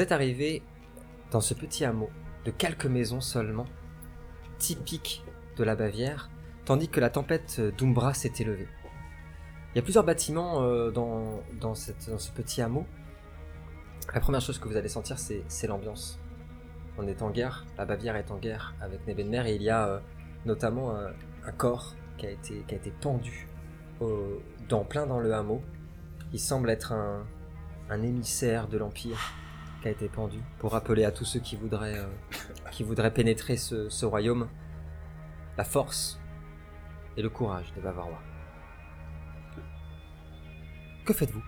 Vous êtes arrivé dans ce petit hameau de quelques maisons seulement, typique de la Bavière, tandis que la tempête d'Umbra s'est élevée. Il y a plusieurs bâtiments euh, dans, dans, ce petit hameau. La première chose que vous allez sentir, c'est l'ambiance. On est en guerre, la Bavière est en guerre avec Nebenmer et il y a euh, notamment un, un corps qui a été, qui a été pendu au- dans, plein dans le hameau. Il semble être un émissaire de l'Empire qui a été pendu pour rappeler à tous ceux qui voudraient, euh, qui voudraient pénétrer ce, ce royaume la force et le courage des Bavarois. Que faites-vous,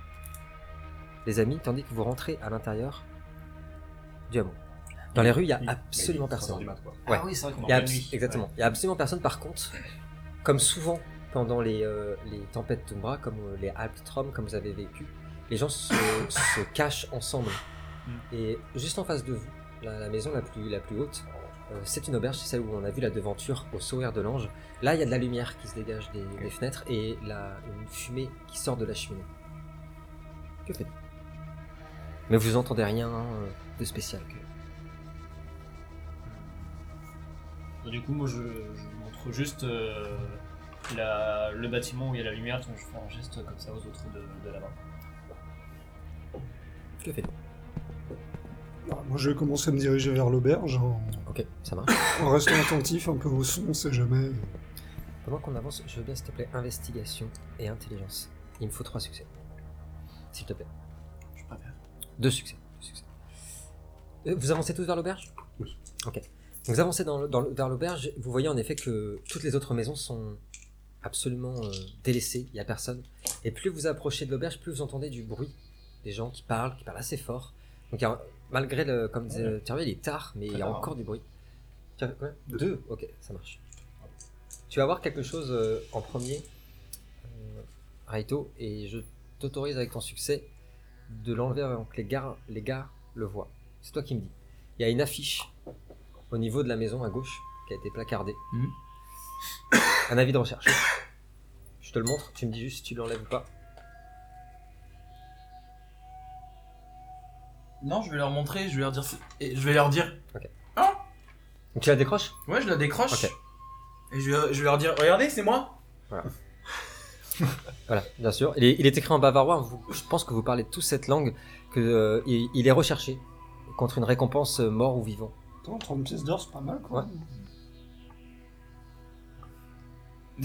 les amis, tandis que vous rentrez à l'intérieur du hameau? Dans les rues, il n'y a absolument personne. Ouais. Ah oui, c'est vrai qu'on Il y a est en abs- pleine nuit. exactement. Il y a absolument personne. Par contre, comme souvent pendant les, euh, les tempêtes d'Umbra, comme euh, les Alpstrom, comme vous avez vécu, les gens se, se cachent ensemble. Mm. Et juste en face de vous, la, la maison la plus, la plus haute, euh, c'est une auberge, c'est celle où on a vu la devanture au sourire de l'ange. Là, il y a de la lumière qui se dégage des, des fenêtres et la, une fumée qui sort de la cheminée. Que faites-vous? Mais vous entendez rien euh, de spécial. que- Bah, Du coup, moi, je, je montre juste euh, la- le bâtiment où il y a la lumière, donc je fais un geste comme ça aux autres de, de là-bas. Que faites-vous? Ah, Moi, je vais commencer à me diriger vers l'auberge en, Ok, ça marche. en restant attentif un peu au son, on sait jamais. Pendant qu'on avance, je veux bien s'il te plaît investigation et intelligence. Il me faut trois succès. S'il te plaît. Je préfère. Deux succès. deux succès. Euh, Vous avancez tous vers l'auberge? Oui. Ok. Vous avancez dans le- dans le- vers l'auberge, vous voyez en effet que toutes les autres maisons sont absolument euh, délaissées, il n'y a personne. Et plus vous approchez de l'auberge, plus vous entendez du bruit, des gens qui parlent, qui parlent assez fort. Donc il y a- malgré le, comme disait Thierry, il est tard, mais il y a encore du bruit. Ouais, Deux. Deux. Ok, ça marche. Tu vas voir quelque chose euh, en premier, euh, Raito, et je t'autorise avec ton succès de l'enlever avant que les gars, les gars le voient. C'est toi qui me dis. Il y a une affiche au niveau de la maison à gauche qui a été placardée. Mhm. Un avis de recherche. Je te le montre, tu me dis juste si tu l'enlèves ou pas. Non, je vais leur montrer, je vais leur dire. Et je vais leur dire. Donc tu la décroches? Ouais, je la décroche. Ok. Et je vais, je vais leur dire Regardez, c'est moi Voilà, bien sûr. Il est, il est écrit en bavarois. vous- je pense que vous parlez tous cette langue. Que euh, il, il est recherché contre une récompense euh, mort ou vivant. Attends, 30 pièces d'or, c'est pas mal quoi. Ouais.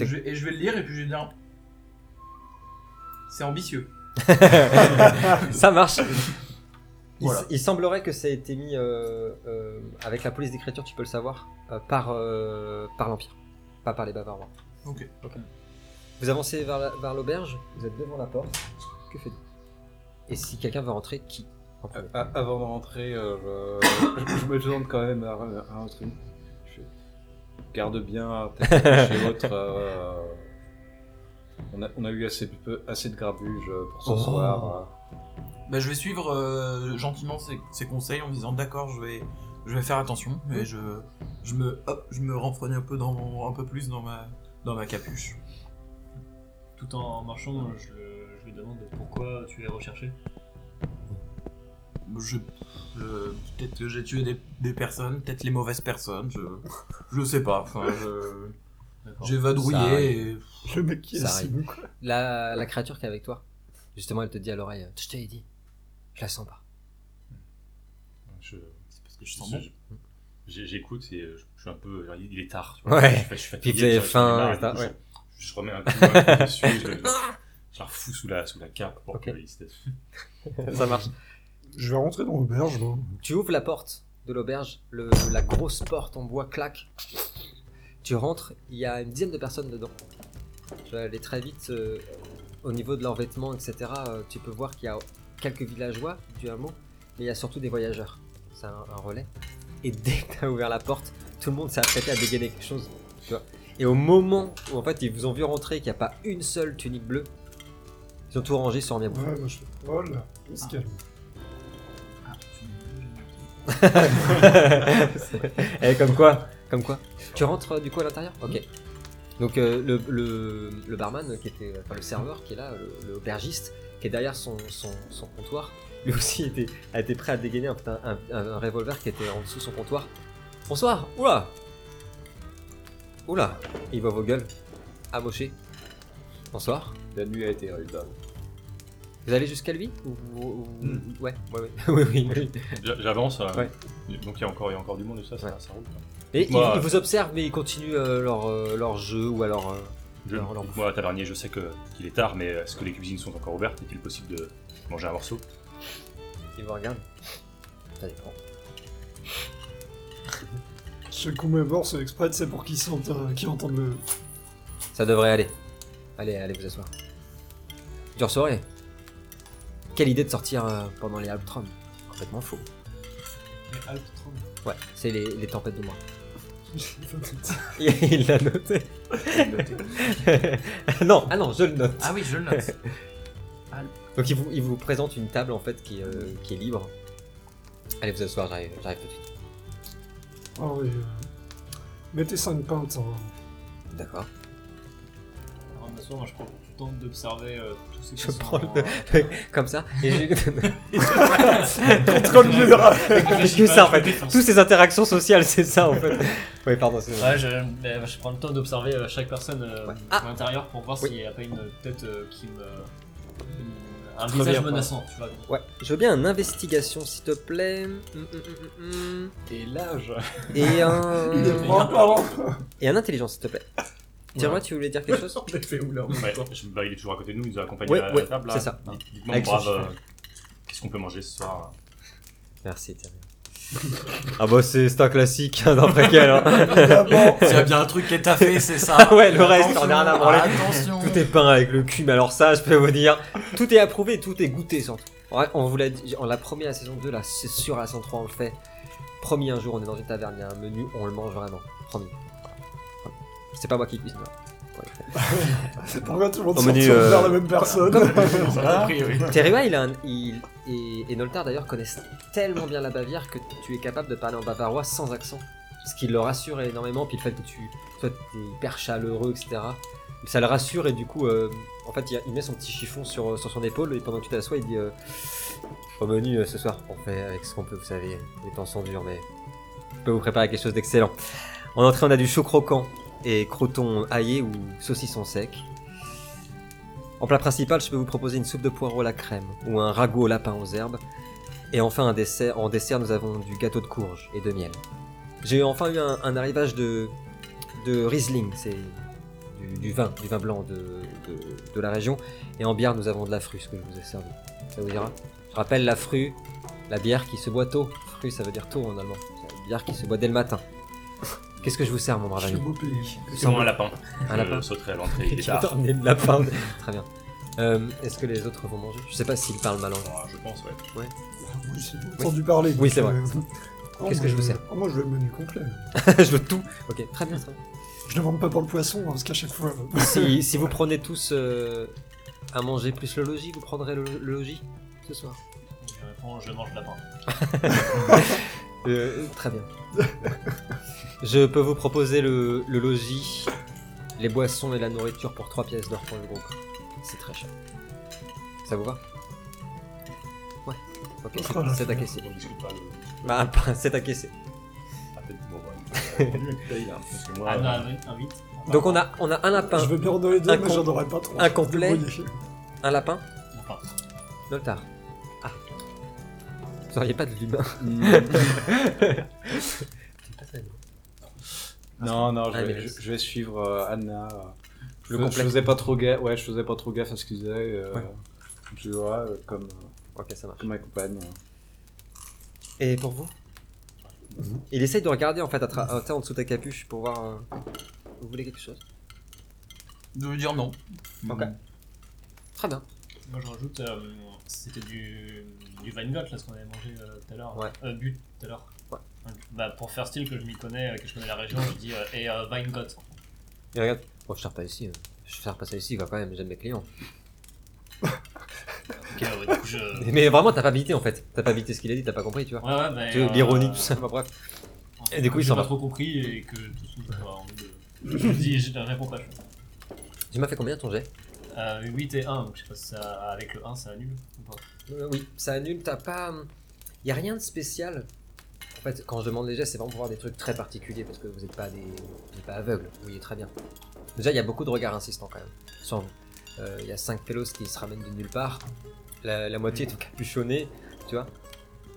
Je vais- Et je vais le lire et puis je vais dire. C'est ambitieux. Ça marche. Il, Voilà. il semblerait que ça ait été mis euh, euh, avec la police d'écriture, tu peux le savoir, euh, par, par l'Empire, pas par les Bavarois. Ok. Vous avancez vers la- vers l'auberge, vous êtes devant la porte. Que faites-vous? Et si quelqu'un veut rentrer, qui Avant de rentrer, je, je me demande quand même à, à un truc. Je fais, garde bien chez l'autre. on, a, on a eu assez, peu- assez de grabuge pour ce Oh. soir. Bah, je vais suivre euh, gentiment ses, ses conseils en me disant D'accord, je vais, je vais faire attention. Et je, je, me, hop, je me renfrogne un peu, dans un peu plus dans ma, dans ma capuche. Tout en marchant, je, je lui demande pourquoi tu es recherché. Je, je- peut-être que j'ai tué des, des personnes, peut-être les mauvaises personnes, je, je sais pas. Enfin, je- j'ai vadrouillé et Le mec qui est la, la créature qui est avec toi, justement, elle te dit à l'oreille Je t'avais dit, je la sens pas. Je, c'est parce que je sens je- bon. J'écoute et je, je suis un peu. Il est tard. tu vois. Ouais. Je, suis fatigué, Puis faim, ouais. je, je remets un coup, un coup dessus. Je, je la refous sous la, sous la cape pour Ok. que Ça marche. Je vais rentrer dans l'auberge. Tu ouvres la porte de l'auberge, le- la grosse porte en bois claque. Tu rentres, il y a une dizaine de personnes dedans. Tu vas aller très vite euh, au niveau de leurs vêtements, etc. euh, tu peux voir qu'il y a quelques villageois du hameau, mais il y a surtout des voyageurs. C'est un, un relais. Et dès que tu as ouvert la porte, tout le monde s'est apprêté à dégainer quelque chose. Tu vois. Et au moment où en fait ils vous ont vu rentrer, qu'il n'y a pas une seule tunique bleue, ils ont tout rangé sur un bien Ouais, moi je fais. Oh là, on se calme. Et comme quoi, comme quoi. Tu rentres euh, du coup à l'intérieur? Ok. Donc euh, le, le, le barman qui était, enfin le serveur qui est là, le, le aubergiste qui est derrière son, son, son comptoir, lui aussi était, a été prêt à dégainer un, un, un, un revolver qui était en dessous de son comptoir. Bonsoir. Oula. Oula. Il voit vos gueules. Amoché. Bonsoir. La nuit a été rude. Vous allez jusqu'à lui ou, ou- ou- Mm. Ouais, ouais, ouais. oui, oui, oui. J'a- J'avance. euh, Ouais. Donc il y, a encore, il y a encore du monde et ça, ça, Ouais. ça roule. quoi. Et ils, Moi- ils vous observent, mais ils continuent euh, leur, euh, leur jeu ou alors. euh, Je, moi, tavernier, je sais que- qu'il est tard, mais est-ce que les cuisines sont encore ouvertes? Est-il possible de manger un morceau? Ils vous regardent. Ça dépend. Ce met mort, c'est exprès, c'est pour qu'ils sentent, euh, qu'ils entendent le. Ça devrait aller. Allez, allez vous asseoir. Dure soirée. Quelle idée de sortir euh, pendant les Alptron Complètement faux. Mais Alptron. Ouais, c'est les, les tempêtes de moi. Il l'a noté. non, ah non, je le note. Ah oui, je le note. Donc il vous, il vous présente une table en fait qui, est, euh, qui est libre. Allez vous asseoir, j'arrive, j'arrive tout de suite. Ah oui. euh, Mettez 5 pintes. hein. D'accord. Moi je prends temps d'observer euh, tous ces Je prends en- le- Comme ça. Et je... Comme le rat. Parce que ça en fait. Toutes ces interactions sociales, c'est ça en fait. Oui, pardon, c'est Ouais, je, mais je prends le temps d'observer euh, chaque personne euh, Ouais. à Ah. l'intérieur pour voir Oui. s'il n'y a pas une tête euh, qui me. une- un Très visage bien, menaçant, tu vois. Ouais, je veux bien une investigation s'il te plaît. Hum, hum, hum, hum, hum. Et l'âge Et un. Et un intelligence s'il te plaît. Dis-moi, tu voulais dire quelque chose On a fait où là en même Ouais, temps je- bah, Il est toujours à côté de nous, il nous a accompagnés Ouais, à ouais, la table. là. c'est ça. Dites- Dites-moi, Avec mon son brave, chien. euh, qu'est-ce qu'on peut manger ce soir Merci, Thierry. ah bah c'est c'est un classique hein, dans Préquel. Hein. S'il y a bien un truc qui est taffé, c'est ça. Ouais, le reste, Attention, on a rien à branler. Attention. Tout est peint avec le cul, mais alors ça, je peux vous dire, tout est approuvé, tout est goûté surtout. Ouais, on vous l'a dit, on l'a promis à la saison 2, là, c'est sûr, à la saison 3, on le fait. Promis un jour, on est dans une taverne, il y a un menu, on le mange vraiment. Promis. C'est pas moi qui cuisine. pourquoi tout le monde Au se menu, retourne euh, vers la même personne. On a compris, oui. Terriwa, il a un, il, et, et Noltar d'ailleurs connaissent tellement bien la Bavière que tu es capable de parler en bavarois sans accent. Ce qui le rassure énormément, puis le fait que tu sois hyper chaleureux, etc. Ça le rassure et du coup, euh, en fait, il, il met son petit chiffon sur, sur son épaule et pendant que tu t'assois, il dit euh, Au menu euh, ce soir, on fait avec ce qu'on peut, vous savez, les temps sont durs, mais je peux vous préparer quelque chose d'excellent. En entrée, on a du chaud croquant et croton aillé ou saucisson sec. En plat principal, je peux vous proposer une soupe de poireaux à la crème ou un ragoût au lapin aux herbes. Et enfin, un dessert, en dessert, nous avons du gâteau de courge et de miel. J'ai enfin eu un, arrivage de, Riesling, c'est du, vin, blanc de, la région. Et en bière, nous avons de la frue, ce que je vous ai servi. Ça vous ira? Je rappelle la frue, la bière qui se boit tôt. Frue, ça veut dire tôt en allemand. Une bière qui se boit dès le matin. Qu'est-ce que je vous sers, mon brave Je suis ami beau pays. C'est moi un lapin. Un lapin Je sauterai à l'entrée, il est tard. de lapin. Très bien. Euh, Est-ce que les autres vont manger? Je sais pas s'ils parlent mal anglais. Ah, Je pense, ouais. Oui, j'ai entendu parler. Oui, c'est vrai. euh, Qu'est-ce que je vous sers? Oh, Moi, je veux le menu complet. je veux tout. Ok, très bien, très bien. Je demande pas pour le poisson, hein, parce qu'à chaque fois. euh, si, si vous prenez tous euh, à manger plus le logis, vous prendrez le, le logis ce soir Je réponds, je mange lapin. Euh, Très bien. Je peux vous proposer le, le logis, les boissons et la nourriture pour 3 pièces d'or pour le groupe. C'est très cher. Ça vous va? Ouais. Ok, c'est- Oh c'est caisser. On discute pas le. Bah, c'est à caisser. Ah, peut-être, bon, ouais. On paye, hein, parce que moi, Ah, non, euh, un vite. Donc on a, on a un lapin, Je veux bien en donner deux, Un mais com- j'en aurais pas trop. un complet. Un lapin, Noltar. Ah. Vous auriez pas de l'humain. Non, non, je Ah, vais, je, je vais suivre euh, Anna. Je, Le je faisais pas trop gaffe, ouais, je faisais pas trop gaffe à ce qu'ils faisaient. Euh, Ouais. Tu vois, euh, comme, euh, Ok, ça marche. comme ma compagne. Et pour vous? Il essaye de regarder en fait à tra- en dessous de ta capuche pour voir. euh, Vous voulez quelque chose? Je veux dire non. Ok. Très bien. moi je rajoute, euh, c'était du, du là, ce qu'on avait mangé euh, tout à l'heure. Ouais. Euh, but tout à l'heure. Bah, pour faire style que je m'y connais, euh, que je connais la région, je dis euh, et euh, Weingott. Il regarde. Bon, je sers pas ici. Je sers pas ça ici, quoi, quand même. J'aime mes clients. Ok, ouais, du coup je. Mais vraiment, t'as pas habité en fait. T'as pas habité ce qu'il a dit, t'as pas compris, tu vois. Ouais, ouais, bah. Tu euh, L'ironie, tout ça. Bah, bref. Et du coup, il j'ai s'en pas va. trop compris et que tout de suite, j'aurais envie de. Je vous dis, je ne réponds pas. Tu m'as fait combien ton jet? Euh, 8 et 1, donc je sais pas si ça, avec le 1 ça annule ou pas. Euh, Oui, ça annule, t'as pas. Il y a rien de spécial. En fait, quand je demande les gestes, c'est vraiment pour voir des trucs très particuliers parce que vous n'êtes pas des, vous êtes pas aveugle. Vous voyez très bien. Déjà, il y a beaucoup de regards insistants quand même sur vous. Euh, Il y a cinq pélos qui se ramènent de nulle part. La, la moitié est capuchonnée, tu vois.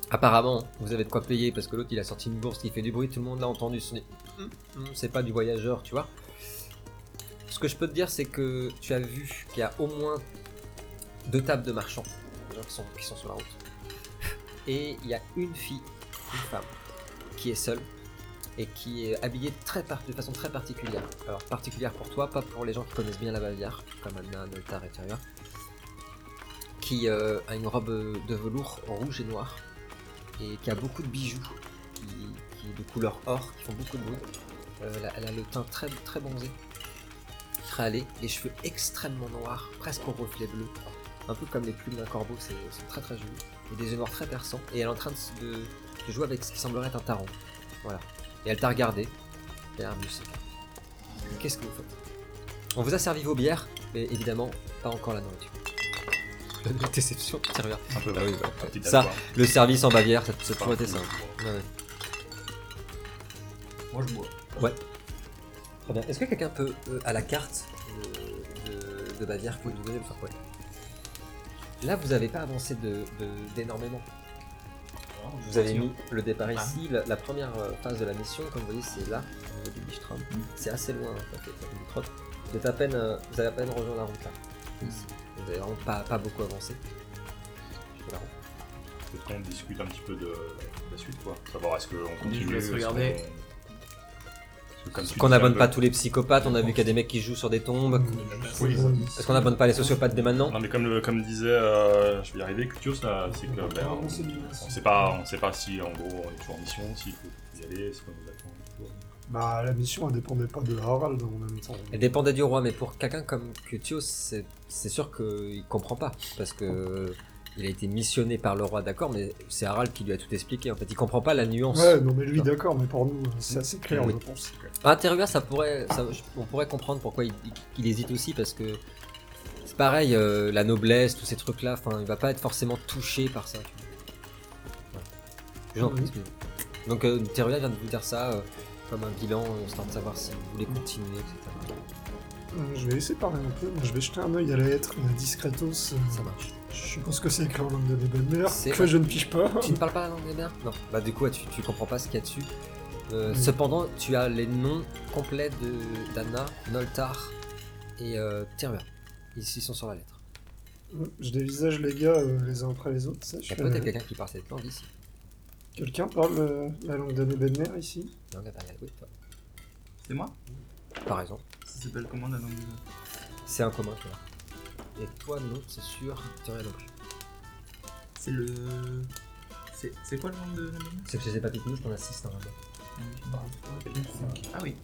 Apparemment, vous avez de quoi payer parce que l'autre il a sorti une bourse qui fait du bruit, tout le monde l'a entendu. Hum, hum, C'est pas du voyageur, tu vois. Ce que je peux te dire, c'est que tu as vu qu'il y a au moins deux tables de marchands, des gens qui sont, qui sont sur la route. Et il y a une fille, une femme, qui est seule et qui est habillée de façon très particulière. Alors particulière pour toi, pas pour les gens qui connaissent bien la Bavière, comme Anna, Noltar et Tyria, qui euh, a une robe de velours rouge et noir et qui a beaucoup de bijoux qui, qui est de couleur or, qui font beaucoup de bruit. Euh, elle, a, le teint très très bronzé, allé, les cheveux extrêmement noirs, presque au reflet bleu, un peu comme les plumes d'un corbeau, c'est très très joli, et des yeux noirs très perçants. Et elle est en train de, de- de jouer avec ce qui semblerait être un taron. Voilà. Et elle t'a regardé, et Arbius. Qu'est-ce que vous faites? On vous a servi vos bières, mais évidemment, pas encore la nourriture. La déception, tu regardes. Un peu Ah oui, ouais, bah, un ça. Le service en Bavière, ça, ça a toujours été ça. Ouais, ouais. Moi je bois. Très bien. Est-ce que quelqu'un peut, euh, à la carte de, de, de Bavière, vous nous donner le faire quoi Là, vous n'avez pas avancé de- de- d'énormément. Vous avez mis le départ Ah. ici. La, la première euh, phase de la mission, comme vous voyez, c'est là, au niveau du Bistrom. C'est assez loin, ça fait. Vous, êtes à peine, euh, vous avez à peine rejoint la route là. Ici. Vous avez vraiment pas, pas beaucoup avancé. La route. Peut-être qu'on discute un petit peu de la suite, quoi. Savoir est-ce qu'on continue. je laisse est-ce regarder. Qu'on- parce Qu'on n'abonne pas tous les psychopathes, on a vu qu'il y a des mecs qui jouent sur des tombes. Oui. Est-ce qu'on n'abonne pas les sociopathes dès maintenant? Non, mais comme, le- comme disait, euh, je vais y arriver, Cutios, là, c'est que ben, on, on sait pas, on sait pas si en gros on est toujours en mission, s'il faut y aller, si on nous attend. tout. Bah, la mission, elle dépendait pas de Harald en même temps. Elle dépendait du roi, mais pour quelqu'un comme Cutios, c'est c'est sûr qu'il comprend pas. Parce que il a été missionné par le roi, d'accord, mais c'est Harald qui lui a tout expliqué. En fait, il comprend pas la nuance. Ouais, non, mais lui, d'accord, mais pour nous, c'est assez clair, Oui. je pense. Terua, ça pourrait, ça- on pourrait comprendre pourquoi il, il hésite aussi, parce que c'est pareil, euh, la noblesse, tous ces trucs-là, enfin, il va pas être forcément touché par ça. tu vois. Donc, euh, Terua vient de vous dire ça euh, comme un bilan, euh, histoire de savoir si vous voulez continuer, etc. Euh, Je vais laisser parler un peu, moi je vais jeter un œil à la lettre discretos. euh, Ça marche. Je suppose que c'est écrit en langue de Nebenmer, C'est- que je ne pige pas. Tu ne parles pas la langue des mers Non. Bah du coup, tu, tu comprends pas ce qu'il y a dessus. Euh, Mm. Cependant, tu as les noms complets de d'Anna, Noltar et euh. Ils, ils sont sur la lettre. Je dévisage les gars euh, les uns après les autres. ça, je Il y a fais, peut-être euh, quelqu'un qui parle cette langue ici. Quelqu'un parle euh, la langue de Nebenmer ici? Langue impériale, oui, toi. C'est moi? Par exemple. Ça s'appelle comment la langue de... C'est un commun, toi. Et toi, non, c'est sûr. Non plus. C'est le... C'est c'est quoi le nom de la langue C'est que chez les papiers t'en as 6 normalement. Ah oui.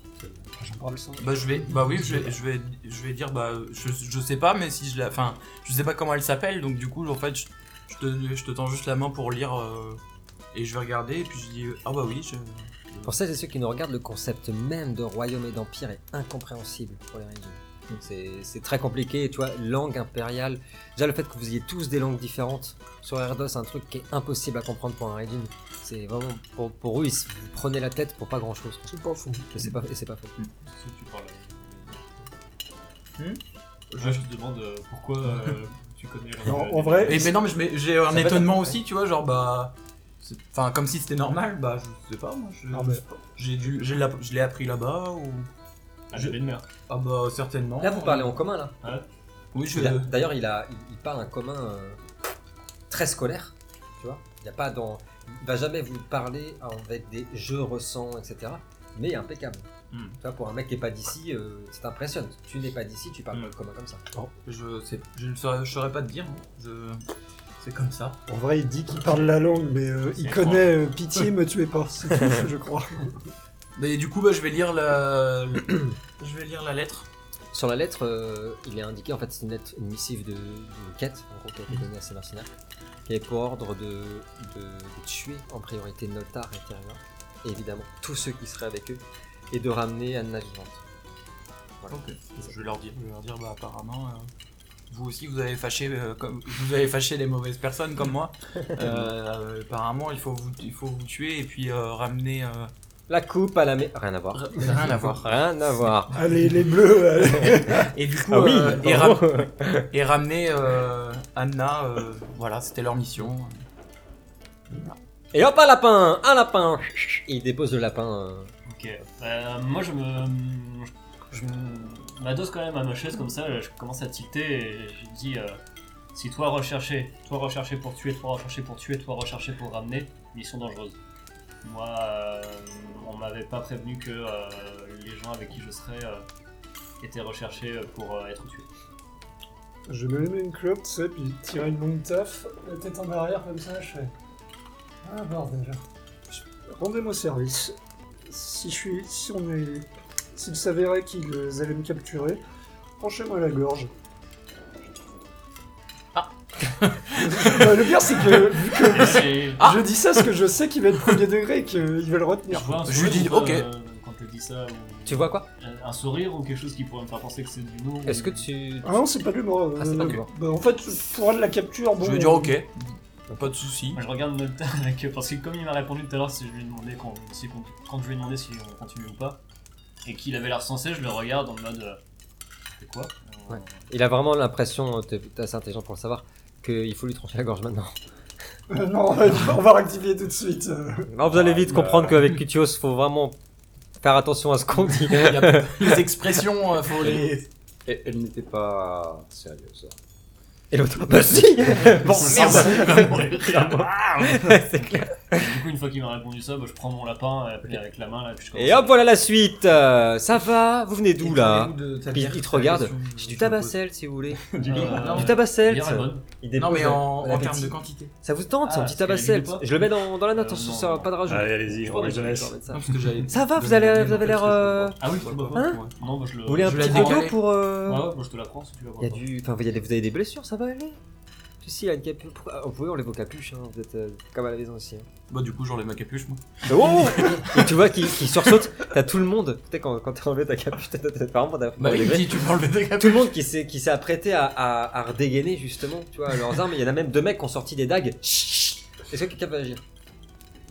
J'en parle ça. Bah je vais, bah oui, je vais, je vais, je vais dire, bah je, je sais pas, mais si je la, enfin, je sais pas comment elle s'appelle, donc du coup, en fait, je, je te, je te tends juste la main pour lire euh, et je vais regarder et puis je dis, ah bah oui, je. Pour celles et ceux qui nous regardent, le concept même de royaume et d'empire est incompréhensible pour les régions. C'est c'est très compliqué, tu vois, langue impériale. Déjà, le fait que vous ayez tous des langues différentes sur Erdos, c'est un truc qui est impossible à comprendre pour un Raidin. C'est vraiment, pour, pour eux, ils se prenez la tête pour pas grand chose. C'est pas fou. Et c'est pas, et c'est pas faux. Est-ce que tu parles Hmm Je te demande euh, pourquoi euh, tu connais Non, en vrai, Et mais non, mais je mets- j'ai un étonnement aussi, tu vois, genre bah, enfin comme si c'était normal, bah je sais pas, moi, je, Non, mais- j'ai dû, j'ai la- je l'ai appris là-bas ou. Ah, j'ai une mère. Ah bah certainement. Là, vous parlez en commun, là. Oui, je. Il a- D'ailleurs, il, a, il, il parle un commun euh, très scolaire, tu vois. Il y a pas dans, il va jamais vous parler avec des je ressens, etc. Mais impeccable. Hmm. Tu vois, pour un mec qui est pas d'ici, euh, ça t'impressionne. Tu n'es pas d'ici, tu parles Hmm. pas commun comme ça. Je sais, je ne saurais, je saurais pas te dire. hein. Je, c'est comme ça. En vrai, il dit qu'il parle la langue, mais euh, il connaît euh, Pitié, me tuez pas. C'est tout, je crois. Mais du coup, bah, je vais lire la, je vais lire la lettre. Sur la lettre, euh, il est indiqué, en fait, c'est une lettre, une missive de, quête, en gros, qui a été donnée à ces mercenaires, qui est pour ordre de, de, de tuer en priorité Noltar et Terua, et évidemment tous ceux qui seraient avec eux, et de ramener Anna vivante. Ok. Je vais leur dire, je vais leur dire, bah apparemment, euh, vous aussi vous avez fâché, euh, comme vous avez fâché les mauvaises personnes comme moi. Euh, apparemment, il faut vous, il faut vous tuer et puis euh, ramener. euh, La coupe à la maison. Rien à voir. rien à voir. Rien à voir. Allez, les bleus, allez. Et du coup, Ah oui, euh, et, ram- et ramener euh, Anna. euh, voilà, c'était leur mission. Et hop, un lapin Un lapin Il dépose le lapin. Ok. Euh, moi, je me. Je me- m'adosse quand même à ma chaise comme ça, je commence à tilter et je dis euh, si toi rechercher, toi rechercher pour tuer, toi rechercher pour tuer, toi rechercher pour ramener, mission dangereuse. Moi, euh, on m'avait pas prévenu que euh, les gens avec qui je serais étaient recherchés pour être tués. Je me mets une clope, tu sais, puis tirer une longue taf, la tête en arrière comme ça, je fais. Ah bordel. Rendez-moi service. Si je suis. Si on est. S'il s'avérait qu'ils allaient me capturer, penchez-moi la gorge. Ah. Bah, Le pire c'est que vu que c'est- Ah. je dis ça parce que je sais qu'il va être premier degré et qu'il va le Je retenir. vois un Je lui sourire, dis, ok. euh, quand tu dis ça, ou- Tu vois quoi un sourire ou quelque chose qui pourrait me faire penser que c'est du nom. Est-ce que tu. Ah non, c'est pas de l'humour. Ah, c'est pas de euh, l'humour. bah, en fait, pour de la capture, bon. Je vais dire ok, pas de soucis. Moi, je regarde Nolta avec parce que comme il m'a répondu tout à l'heure si je lui ai demandé quand, si- quand, quand je lui ai demandé si on continue ou pas et qu'il avait l'air sensé, je le regarde en mode euh, c'est quoi Euh, Ouais. Il a vraiment l'impression, t'es t'es assez intelligent pour le savoir, qu'il faut lui trancher la gorge maintenant. Euh, non, on va rectifier tout de suite. euh. Alors vous allez vite bah. comprendre qu'avec Kutios, faut vraiment faire attention à ce qu'on dit. Il y a- les expressions, euh, faut les. Et elle n'était pas sérieuse. Et l'autre, bah si Bon, merde C'est clair. Du coup, une fois qu'il m'a répondu ça, bah, je prends mon lapin et puis avec la main là, puis je Et à- hop, voilà la suite Euh, Ça va Vous venez d'où là Puis il te regarde. J'ai du tabacel si vous voulez. Euh, Du tabacel Non, mais en, termes de quantité. Ça vous tente, c'est un Ah, petit tabacel Je le mets dans, dans la note, Euh, hein, ça va pas de rajout. Allez, allez-y, Je on jeunesse. Ça. Va, vous allez- avez l'air, euh. Ah oui. Hein je le. Vous voulez un petit décalé. pour... euh, Ouais, ouais, bah, je te la prends si tu du... Des- vous avez des blessures, ça va aller Si, si, il a une capuche... Vous pouvez enlever vos capuches, hein, vous êtes euh, comme à la maison aussi. hein. Bah, du coup, j'enlève ma capuche, moi. Oh Et tu vois qu'il qu'il sursaute, t'as tout le monde, tu sais quand, quand t'as enlevé ta capuche, t'as t'as- t'as vraiment t'as- Bah, il me dit, tu peux enlever ta capuche. tout le monde qui s'est qui s'est apprêté à, à, à redégainer justement, tu vois, leurs armes, il y en a même deux mecs qui ont sorti des dagues. Chut, chut. Est-ce que quelqu'un peut agir?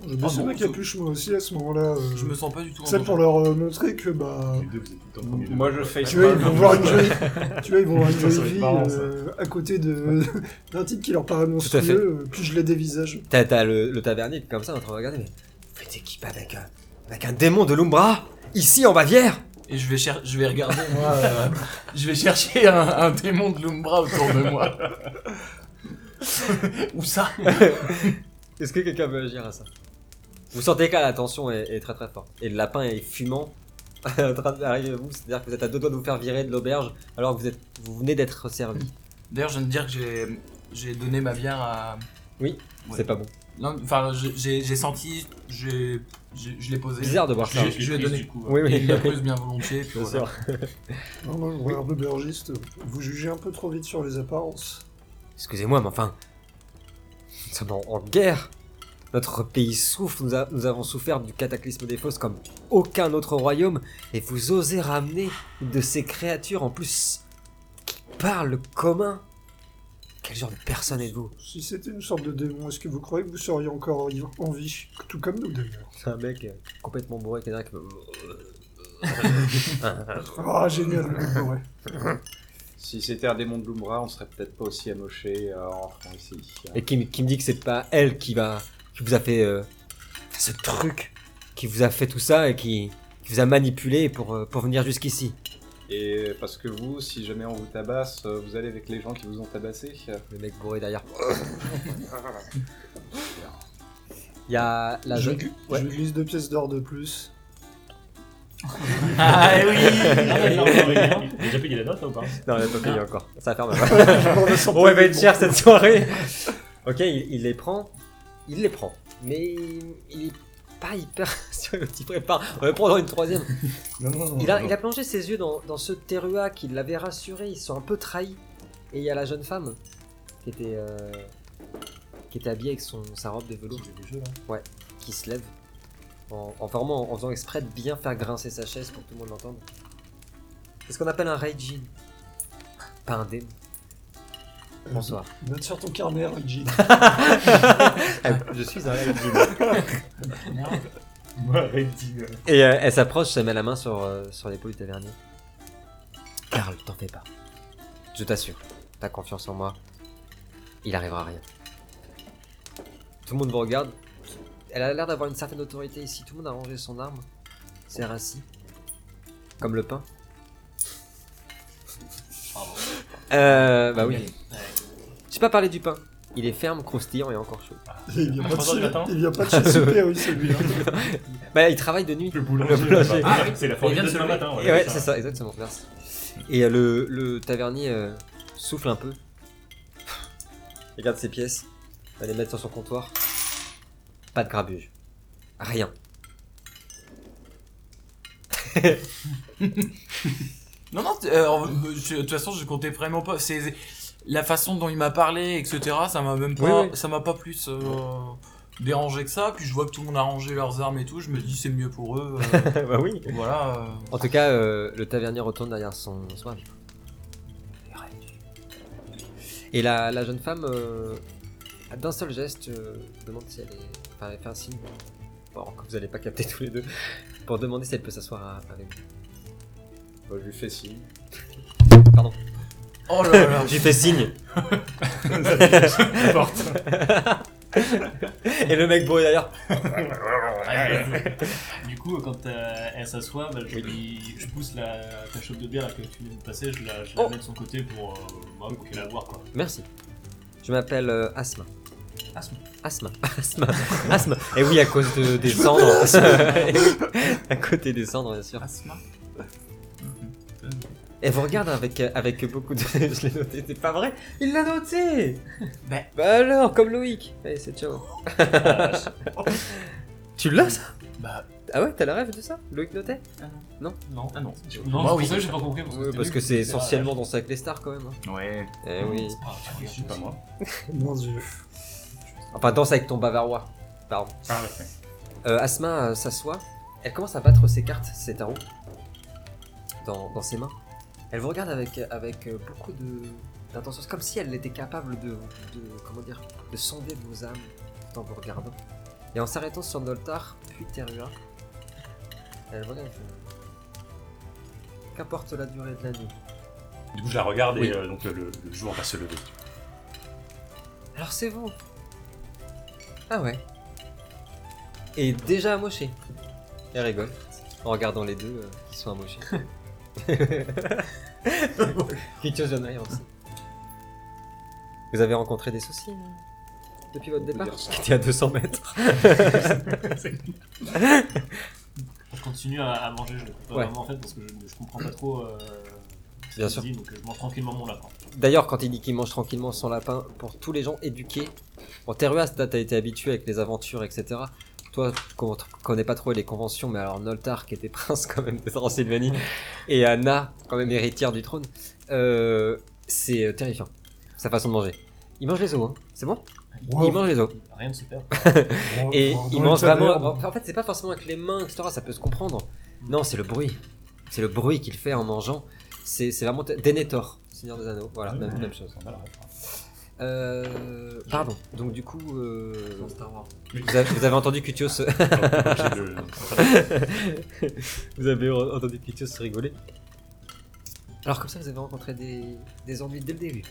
Je baissais Ah bon, ma capuche moi aussi à ce moment-là. euh, Je me sens pas du tout en C'est pour leur euh, montrer que bah. Les deux, vous êtes tout le temps premier Moi je fais Tu vois, ils vont voir une jolie, tu vois, ils vont voir une jolie vie euh, à côté de d'un type qui leur paraît à fait. monstrueux, puis je les dévisage. T'as le, le tavernier comme ça en train de regarder, mais vous faites équipe avec un, avec un démon de l'Umbra Ici en Bavière Et je vais, cher- je vais regarder, moi. euh, je vais chercher un, un démon de l'Umbra autour de moi. Où ça? Est-ce que quelqu'un veut agir à ça? Vous sentez que la tension est, est très très forte. Et le lapin est fumant en train d'arriver à vous, c'est-à-dire que vous êtes à deux doigts de vous faire virer de l'auberge alors que vous, êtes, vous venez d'être servi. D'ailleurs, je viens de dire que j'ai, j'ai donné ma bière à. Oui, Ouais. c'est pas bon. Non, enfin, j'ai- j'ai j'ai senti, j'ai, j'ai- je l'ai posé. Bizarre de voir ça. Je, Je lui ai donné. du coup. Oui, Et oui. il l'a prise bien volontiers. Puis voilà. sûr. Non, non, je regarde l'aubergiste, vous jugez un peu trop vite sur les apparences. Excusez-moi, mais enfin, nous sommes en, en guerre. Notre pays souffre, nous, a- nous avons souffert du cataclysme des fosses comme aucun autre royaume, et vous osez ramener de ces créatures en plus qui parlent le commun? Quel genre de personne êtes-vous? Si c'était une sorte de démon, est-ce que vous croyez que vous seriez encore en- vie Tout comme nous d'ailleurs? C'est un mec euh, complètement bourré qui est là, qui fait- Ah, génial, le ouais. Si c'était un démon de l'Umbra, on serait peut-être pas aussi amoché euh, en rentrant ici. et qui, me- qui me dit que c'est pas elle qui va qui vous a fait euh, ce truc, qui vous a fait tout ça et qui, qui vous a manipulé pour, euh, pour venir jusqu'ici. Et parce que vous, si jamais on vous tabasse, euh, vous allez avec les gens qui vous ont tabassé. Le mec bourré derrière. Il y a la je, jeune. gl- Ouais. je glisse deux pièces d'or de plus. Ah oui Ah, déjà payé la note là ou pas? Non, il a pas payé encore. Ça va faire mal. Je m'en sens Bon, pas elle va être chère cette soirée. ok, il, il les prend. Il les prend. Mais il est pas hyper sûr il prépare. On va prendre une troisième. Non, non, non, Il a, non. il a plongé ses yeux dans, dans ce terrua qui l'avait rassuré. Ils sont un peu trahis. Et il y a la jeune femme qui était, euh, qui était habillée avec son, sa robe de velours qui se lève. En, en, vraiment, en faisant exprès de bien faire grincer sa chaise pour que tout le monde l'entende. C'est ce qu'on appelle un Reijin. Pas un démon. Bonsoir. Note sur ton carnet, Reggie. Je suis un Reijin. Moi, Redding. Et euh, elle s'approche, elle met la main sur, euh, sur l'épaule du tavernier. Karl, t'en fais pas. Je t'assure, t'as confiance en moi. Il arrivera à rien. Tout le monde vous regarde. Elle a l'air d'avoir une certaine autorité ici. Tout le monde a rangé son arme. C'est rassis. Comme le pain. Euh, bah oui. J'ai pas parlé du pain. Il est ferme, croustillant et encore chaud. Il vient pas de chez- matin. il vient pas de chez Super, oui, celui-là. Bah, il travaille de nuit. Le boulanger. Le boulanger. Ah, c'est la folie vient de demain matin. Et ouais, c'est ça, exactement. Merci. Et euh, le, le tavernier euh, souffle un peu. Regarde ses pièces. Va les mettre sur son comptoir. Pas de grabuge. Rien. Non, non, t- euh, je- de toute façon, je comptais vraiment pas. C'est la façon dont il m'a parlé, etc. Ça m'a même pas, Oui, oui. ça m'a pas plus euh, dérangé que ça. Puis je vois que tout le monde a rangé leurs armes et tout. Je me dis c'est mieux pour eux. euh, bah oui. voilà. euh. En tout cas, euh, le tavernier retourne derrière son, habit. Et la, la jeune femme, euh, d'un seul geste, euh, demande si elle est. Enfin, elle fait un signe. Bon, que vous allez pas capter tous les deux. Pour demander si elle peut s'asseoir avec vous. Bah, je lui fais signe. Pardon. Oh là là. J'ai fait signe. Et le mec bourré derrière. Du coup, quand euh, elle s'assoit, bah, je, lui- je pousse la, ta chope de bière là, que tu viens de passer, je la, je la Oh. mets de son côté pour, euh, bah, pour qu'elle la boire quoi. Merci. Je m'appelle euh, Asma. Asma. Asma. Asma. Asma. Et oui, à cause de, des cendres. Oui, à côté des cendres, bien sûr. Asma. Et vous regarde avec, euh, avec beaucoup de. Je l'ai noté, c'est pas vrai Il l'a noté Ben. Bah alors, comme Loïc Allez, c'est ciao. tu l'as ça? Bah, Ah ouais, t'as la rêve de ça? Loïc notait? Non. Non? Ah non. Non, Moi, c'est oui. pour ça que j'ai pas compris. parce que Parce que c'est essentiellement dans avec les stars quand même. hein. Ouais. Eh oui. Ah, tu Je suis pas moi. Mon dieu. Enfin, danse avec ton bavarois. Pardon. Ah, ouais. Euh, Asma euh, s'assoit. Elle commence à battre ses cartes, ses tarots, dans, dans ses mains. Elle vous regarde avec, avec euh, beaucoup de d'intention. C'est comme si elle était capable de, de comment dire, de sonder vos âmes tout en vous regardant. Et en s'arrêtant sur Noltar, puis Terua, elle vous regarde. fait, Qu'importe la durée de la nuit. Du coup, je la regarde Oui. et euh, donc le, le jour va se lever. Alors c'est vous. Ah ouais. Et déjà amoché. Elle rigole en regardant les deux euh, qui sont amochés. Kicho Jonai aussi. Vous avez rencontré des soucis euh, depuis votre départ. Qui était à 200 mètres. Je continue à, à manger, je ne pas Ouais. vraiment en fait parce que je, je comprends pas trop. Euh, ce Bien qu'il sûr. dit, donc je mange tranquillement mon lapin. D'ailleurs, quand il dit qu'il mange tranquillement son lapin, pour tous les gens éduqués, bon, Teruas, t'as été habitué avec les aventures, etc. Toi, tu con- connais pas trop les conventions, mais alors Noltar, qui était prince quand même de Transylvanie, et Anna, quand même héritière du trône, euh, c'est euh, terrifiant, sa façon de manger. Il mange les os, hein. c'est bon? Il mange les os. Rien de super. Et il mange vraiment. En fait, c'est pas forcément avec les mains, etc. Ça peut se comprendre. Non, c'est le bruit. C'est le bruit qu'il fait en mangeant. C'est c'est vraiment. Denethor, Seigneur des Anneaux. Voilà, même, même chose. Euh, pardon. Donc, du coup, euh, Dans Star Wars. vous, avez, vous avez entendu Cutios. Vous avez entendu Cutios se rigoler. Alors, comme ça, vous avez rencontré des, des ennuis dès le début.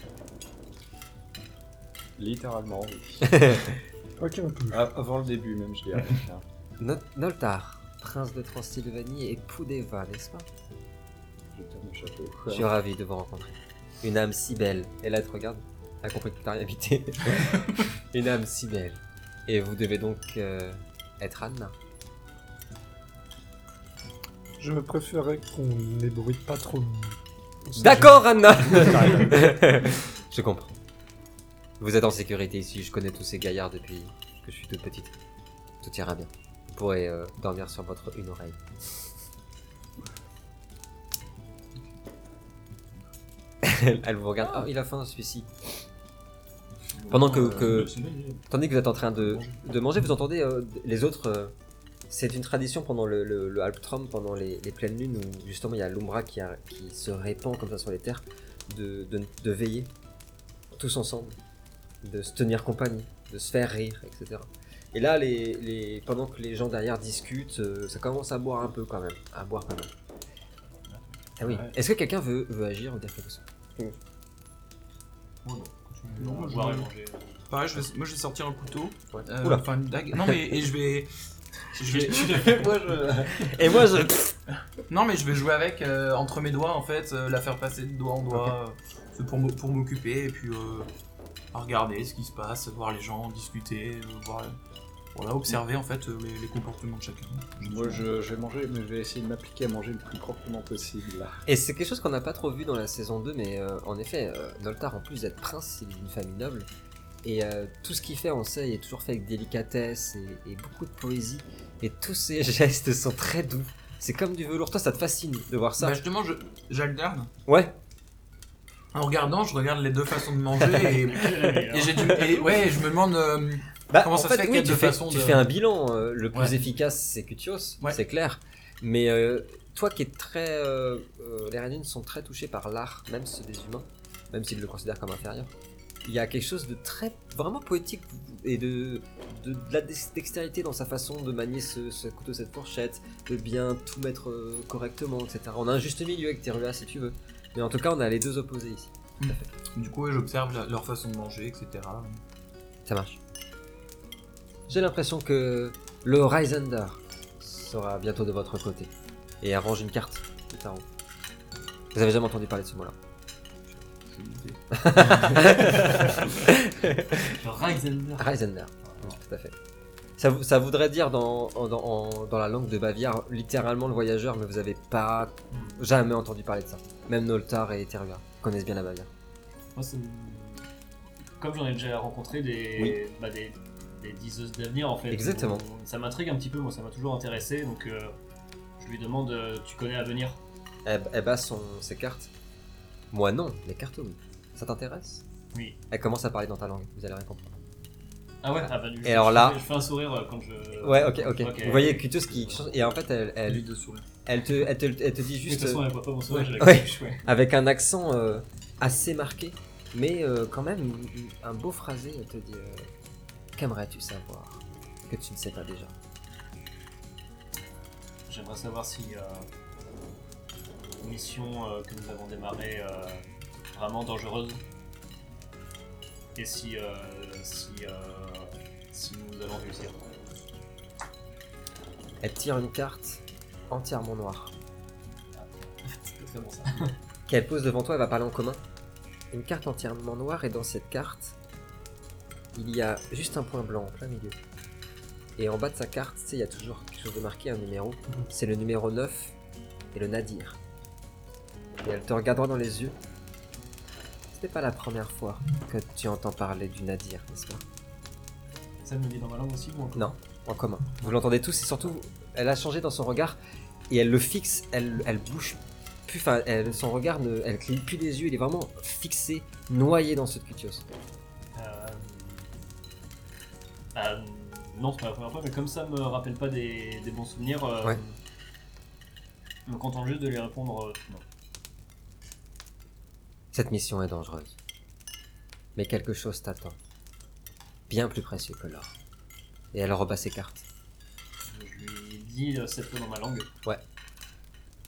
Littéralement, oui. Ah, avant le début, même, je dirais. Not- Noltar, prince de Transylvanie et époux d'Eva, n'est-ce pas? Je chapeau. Je suis ravi de vous rencontrer. Une âme si belle. Et là, elle te regarde. Elle a compris que t'as rien habité. Une âme si belle. Et vous devez donc euh, être Anna. Je préférais qu'on n'ébruite pas trop. D'accord, Anna Je comprends. Vous êtes en sécurité ici. Je connais tous ces gaillards depuis que je suis toute petite. Tout ira bien. Vous pourrez euh, dormir sur votre une oreille. elle, elle vous regarde. Ah, il a faim celui-ci. Pendant que, Tandis que vous êtes en train de, de manger, vous entendez euh, les autres euh, C'est une tradition pendant le, le, le Alptrom, pendant les, les pleines lunes, où justement il y a l'Umbra qui, a- qui se répand comme ça sur les terres, de, de, de veiller tous ensemble, de se tenir compagnie, de se faire rire, etc. Et là, les, les, pendant que les gens derrière discutent, euh, ça commence à boire un peu quand même. À boire quand même. Ah oui. Est-ce que quelqu'un veut, veut agir ou dire quelque chose? Non, moi, je vais- manger. Pareil, je vais, moi je vais sortir un couteau. Ouais. Euh, Oula. Enfin, une dague. Non, mais et je vais. Je vais... Moi je. Et moi je. Non, mais je vais jouer avec euh, entre mes doigts en fait, euh, la faire passer de doigt en doigt. euh, c'est pour, m'o- pour m'occuper et puis euh, à regarder ce qui se passe, voir les gens discuter, euh, voir. Voilà, observer en fait euh, les, les comportements de chacun. Moi, je, je vais manger, mais je vais essayer de m'appliquer à manger le plus proprement possible. Là. Et c'est quelque chose qu'on n'a pas trop vu dans la saison 2, mais euh, en effet, euh, Noltar, en plus d'être prince, il est d'une famille noble. Et euh, tout ce qu'il fait, on sait, il est toujours fait avec délicatesse et, et beaucoup de poésie. Et tous ses gestes sont très doux. C'est comme du velours. Toi, ça te fascine de voir ça Bah, justement, je- j'alterne. Ouais. En regardant, je regarde les deux façons de manger et, et j'ai du. et ouais, je me demande. euh, Bah, Comment en ça fait, se fait oui, tu fais, tu de- fais un bilan. euh, le plus Ouais. efficace, c'est Cutios, Ouais. c'est clair. Mais euh, toi qui es très. euh, les Rhénines sont très touchés par l'art, même ceux des humains, même s'ils le considèrent comme inférieur. Il y a quelque chose de très. vraiment poétique et de. de, de la dex- dextérité dans sa façon de manier ce, ce couteau, cette fourchette, de bien tout mettre correctement, etc. On a un juste milieu avec Terua si tu veux. Mais en tout cas, on a les deux opposés ici. Du coup, j'observe leur façon de manger, etc. Ça marche. J'ai l'impression que le Risender sera bientôt de votre côté et arrange une carte tarot. Vous avez jamais entendu parler de ce mot-là Le Reisenberg. Risender, tout à fait. Ça, ça voudrait dire dans, en- dans, en- dans la langue de Bavière littéralement le voyageur, mais vous avez pas jamais entendu parler de ça. Même Noltar et Terua connaissent bien la Bavière. Moi, c'est- Comme j'en ai déjà rencontré des, Oui. bah, des, des diseuses d'avenir en fait. Exactement. Ça m'intrigue un petit peu, moi ça m'a toujours intéressé, donc euh, je lui demande euh, Tu connais Avenir? Elle, elle base son, ses cartes. Moi non, les cartes oui. Ça t'intéresse? Oui. Elle commence à parler dans ta langue, vous allez rien comprendre. Ah ouais? Ah bah, du- Et alors là- Je fais un sourire euh, quand je. Ouais, ok, ok. Ok. Vous voyez Cutios qui change, et en fait elle, elle, de sourire. elle, te, elle, te, elle te dit Mais De juste toute façon, elle voit pas mon sourire, j'ai la Ouais. bouche, ouais. avec un accent euh, assez marqué, mais euh, quand même un beau phrasé, elle te dit euh, Qu'aimerais-tu savoir que tu ne sais pas déjà? J'aimerais savoir si euh, une mission euh, que nous avons démarrée euh, vraiment dangereuse et si, euh, si, si nous allons réussir. Elle tire une carte entièrement noire ça. qu'elle pose devant toi, elle va parler en commun. Une carte entièrement noire et dans cette carte, il y a juste un point blanc en plein milieu. Et en bas de sa carte, tu sais, il y a toujours quelque chose de marqué, un numéro. C'est le numéro 9 et le Nadir. Et elle te regarde droit dans les yeux. Ce n'est pas la première fois que tu entends parler du Nadir, n'est-ce pas? Ça me dit dans ma langue aussi ou en Non, en commun. Vous l'entendez tous et surtout, elle a changé dans son regard et elle le fixe, elle, elle bouge plus, enfin, elle- son regard, ne, elle cligne plus les yeux, il est vraiment fixé, noyé dans ce. Euh, euh, non, c'est pas la première fois, mais comme ça me rappelle pas des, des bons souvenirs, euh, Ouais. je me contente juste de lui répondre euh, non. Cette mission est dangereuse. Mais quelque chose t'attend. Bien plus précieux que l'or. Et elle rebat ses cartes. Je lui dis euh, cette fois dans ma langue. Ouais.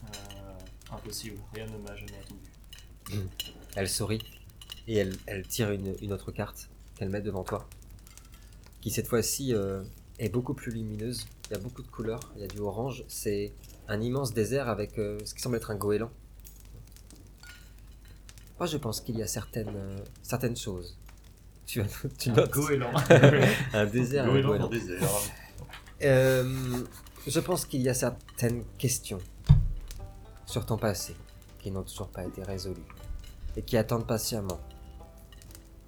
Euh, impossible, rien ne m'a jamais attendu. Elle sourit et elle, elle tire une, une autre carte qu'elle met devant toi. Qui cette fois-ci euh, est beaucoup plus lumineuse. Il y a beaucoup de couleurs. Il y a du orange. C'est un immense désert avec euh, ce qui semble être un goéland. Moi, je pense qu'il y a certaines, euh, certaines choses. Tu, tu notes Goéland. un désert un Goéland désert. Je pense qu'il y a certaines questions sur ton passé qui n'ont toujours pas été résolues et qui attendent patiemment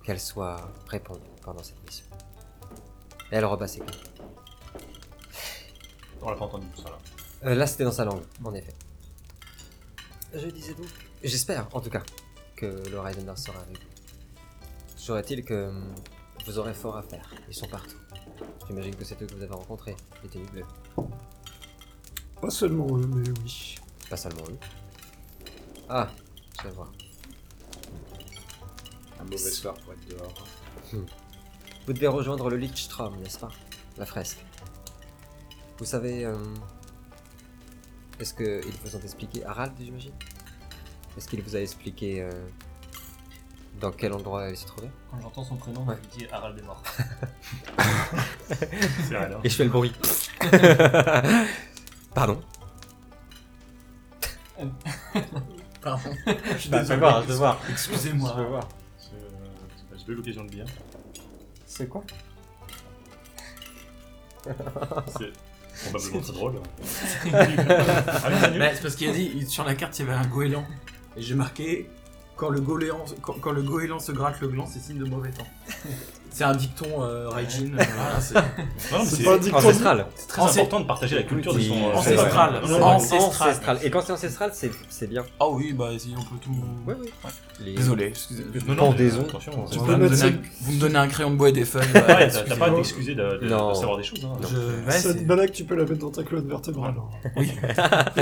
qu'elles soient répondues pendant cette mission. Et elle cartes. On l'a pas entendu tout ça là. Euh, là, c'était dans sa langue, en effet. Je disais donc, j'espère en tout cas, que le Raidender sera avec vous. Est-il que hum, vous aurez fort à faire? Ils sont partout. J'imagine que c'est eux que vous avez rencontrés, les tenues bleues. Pas seulement eux, mais oui. Pas seulement eux. Ah, je vais voir. Un mauvais soir pour être dehors. Vous devez rejoindre le Lichtstrom, n'est-ce pas? La fresque. Vous savez... euh, Est-ce qu'ils vous ont expliqué Harald, j'imagine? Est-ce qu'il vous a expliqué euh, dans quel endroit elle se trouvait Quand j'entends son prénom, Ouais. je me dis Harald est mort. C'est rien. Et je fais le bruit. Pardon? Pardon. Je suis Bah, désolé. voir, je vais voir. Excusez-moi. Je vais voir. Je- J'ai pas eu l'occasion de lire. C'est quoi C'est probablement très drôle. Ah, oui, c'est nul. Bah, c'est parce qu'il a dit il- sur la carte il y avait un goéland. Et j'ai marqué quand le goéland, quand, quand le goéland se gratte le gland, c'est signe de mauvais temps. C'est un dicton euh, Raijin. euh, voilà, c'est Non, mais C'est c'est pas un dicton. Ancestral. c'est très Ancest- important de partager la culture de son. euh, Ancestral. ouais. Ouais. Ancestral. Et quand c'est ancestral, c'est c'est bien. Ah oui, bah si on peut tout. Oui, oui. Les- Désolé, excusez. Non, non, Pendaison. Attention, Tu Vous, peux me mettre donnez un, vous me donnez un crayon de bois et des feuilles. Ouais, bah, t'as- t'as excusez-moi. pas à t'excuser de, de- Non. de savoir des choses. Hein. Je, ouais, Cette c'est- balade, tu peux la mettre dans ta colonne vertébrale. hein.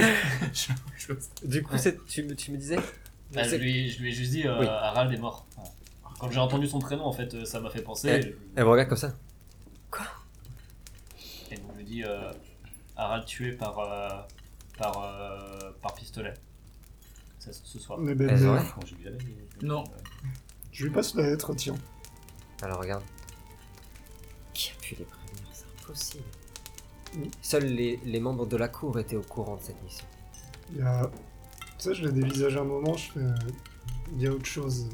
Du coup, c'est- tu, me- tu me disais Ah, je, lui, je lui ai juste dit euh, Oui. Harald est mort. Quand j'ai entendu son prénom, en fait, euh, ça m'a fait penser. Eh. je- Elle me regarde comme ça. Et donc je lui dis euh, Harald tué par, euh, par, euh, par pistolet. Ça, ce soir. Mais ben, mais- la lettre, Non. je lui passe la lettre, tiens. Alors regarde. Qui a pu les prévenir? C'est impossible. Oui. Seuls les, les membres de la cour étaient au courant de cette mission. Il y a... Ça, je l'ai dévisagé un moment, je fais... euh, Il y a autre chose.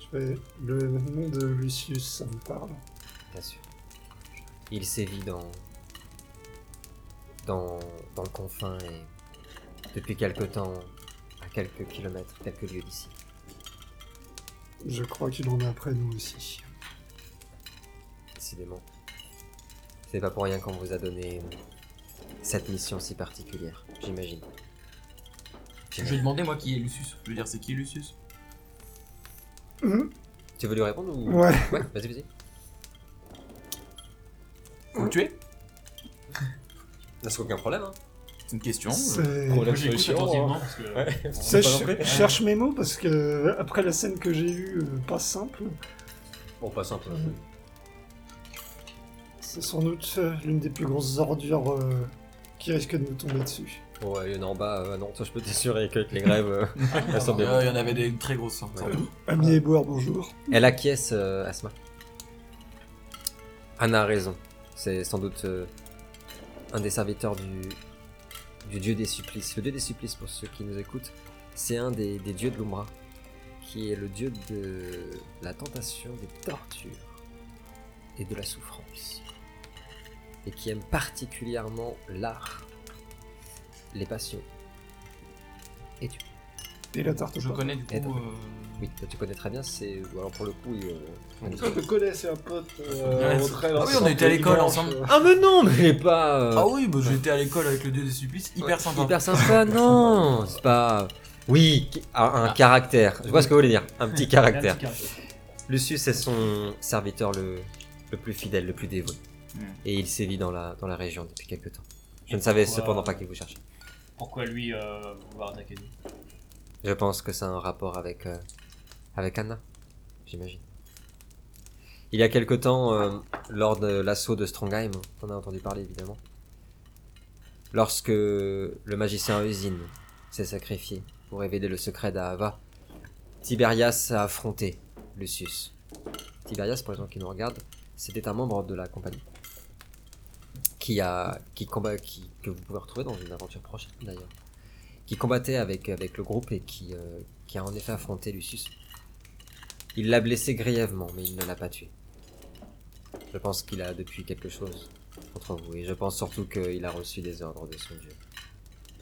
Je fais... Le nom de Lucius, ça me parle. Bien sûr. Il sévit dans. dans. dans le confin et. depuis quelque temps. à quelques kilomètres, quelques lieues d'ici. Je crois qu'il en est après nous aussi. Décidément. C'est pas pour rien qu'on vous a donné. cette mission si particulière, j'imagine. Je vais demander moi qui est Lucius. Je veux dire, c'est qui Lucius? Hum, Tu veux lui répondre ou. Ouais. Ouais, vas-y, vas-y. Faut le tuer? C'est aucun problème, hein. C'est une question. euh, C'est... Pour Moi la j'écoute solution, attentivement hein. parce que. Ouais. bon, Tu sais, pas je, cherche mes mots parce que après la scène que j'ai eue, euh, pas simple, Bon, pas simple. c'est sans doute euh, l'une des plus grosses ordures euh, qui risque de nous tomber dessus. Ouais, il y en a en bas, euh, non, toi je peux t'assurer qu'avec les grèves, euh, elles sont bien. euh, Il y en avait des très grosses. hein. Ouais. Ami et boire, bonjour. Elle acquiesce, euh, Asma. Anna a raison. C'est sans doute euh, un des serviteurs du, du dieu des supplices. Le dieu des supplices, pour ceux qui nous écoutent, c'est un des, des dieux de l'Umbra, qui est le dieu de la tentation, des tortures et de la souffrance. Et qui aime particulièrement l'art, les passions. Et tu Et la tarte Je connais du Et coup. euh, Oui, toi, tu connais très bien, c'est. Alors pour le coup, il, euh, Toi, connais, c'est un pote. Euh, au Ah oui, on ensemble, était à l'école dimanche, ensemble. euh. Ah mais non, mais il est pas. euh, Ah oui, bah, j'étais à l'école avec le dieu des supplices, hyper sympa. Hyper sympa, non, c'est pas. Oui, qui- un, un Ah. caractère. Je vois ce que vous voulez dire. Un petit caractère. Lucius est son serviteur le, le plus fidèle, le plus dévoué. Et il sévit dans la, dans la région depuis quelque temps. Je ne savais pourquoi- cependant pas qu'il vous cherchait. Pourquoi lui euh, vouloir attaquer Je pense que ça a un rapport avec, euh, avec Anna, j'imagine. Il y a quelque temps, euh, lors de l'assaut de Strongheim, on a entendu parler évidemment, lorsque le magicien Usine s'est sacrifié pour révéler le secret d'Ahava, Tiberias a affronté Lucius. Tiberias, pour les gens qui nous regardent, c'était un membre de la compagnie qui a qui combat qui que vous pouvez retrouver dans une aventure prochaine d'ailleurs qui combattait avec, avec le groupe et qui, euh, qui a en effet affronté Lucius. Il l'a blessé grièvement, mais il ne l'a pas tué. Je pense qu'il a depuis quelque chose contre vous, et je pense surtout qu'il a reçu des ordres de son dieu.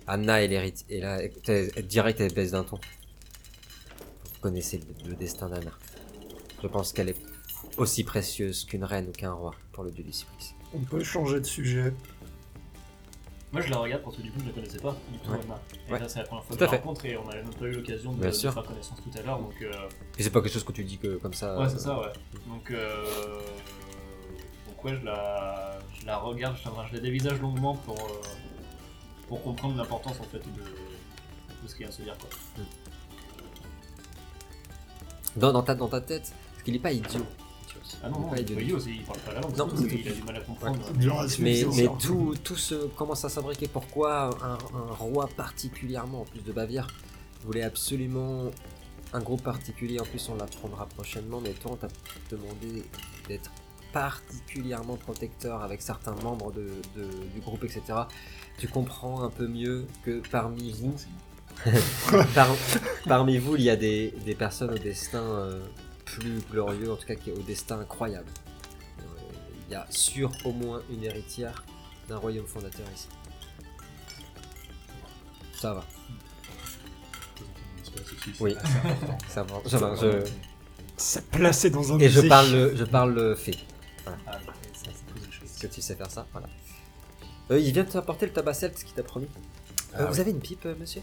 Anna est l'hérite, et là, direct elle baisse d'un ton. Vous connaissez le, le destin d'Anna. Je pense qu'elle est aussi précieuse qu'une reine ou qu'un roi pour le dieu du supplice. On peut changer de sujet. Moi je la regarde parce que du coup je la connaissais pas du tout Ouais. Anna. Et Ouais. là c'est la première fois Tout que à je la fait. rencontre et on a même pas eu l'occasion de, Bien de sûr. faire connaissance tout à l'heure donc euh, Et c'est pas quelque chose que tu dis que comme ça. ouais euh, c'est ça ouais. Donc euh, donc ouais je la je la regarde, je, enfin, je la dévisage longuement pour euh, pour comprendre l'importance en fait de, de ce qu'il vient de se dire quoi. Dans, dans ta, dans ta tête, parce qu'il est pas idiot. Ah non non, pas il parle pas la langue, Non, tout, il a tout. du mal à comprendre. Mais, tout, tout se commence à s'imbriquer. Pourquoi un, un roi particulièrement, en plus de Bavière, voulait absolument un groupe particulier En plus, on l'apprendra prochainement, mais toi, on t'a demandé d'être particulièrement protecteur avec certains membres de, de- du groupe, etc. Tu comprends un peu mieux que parmi vous, par- parmi vous, il y a des, des personnes au destin euh, plus glorieux, en tout cas qui au destin incroyable. Euh, Il y a sûr au moins une héritière d'un royaume fondateur ici. Ça va, Oui. ça va. Je- je- C'est placé dans un et je parle, le- je parle le fait. Ah, ça, ça. Est-ce que tu sais faire ça Voilà. Euh, il vient de t'apporter le tabac celte qui t'a promis. Euh, Ah vous oui. avez une pipe, euh, monsieur?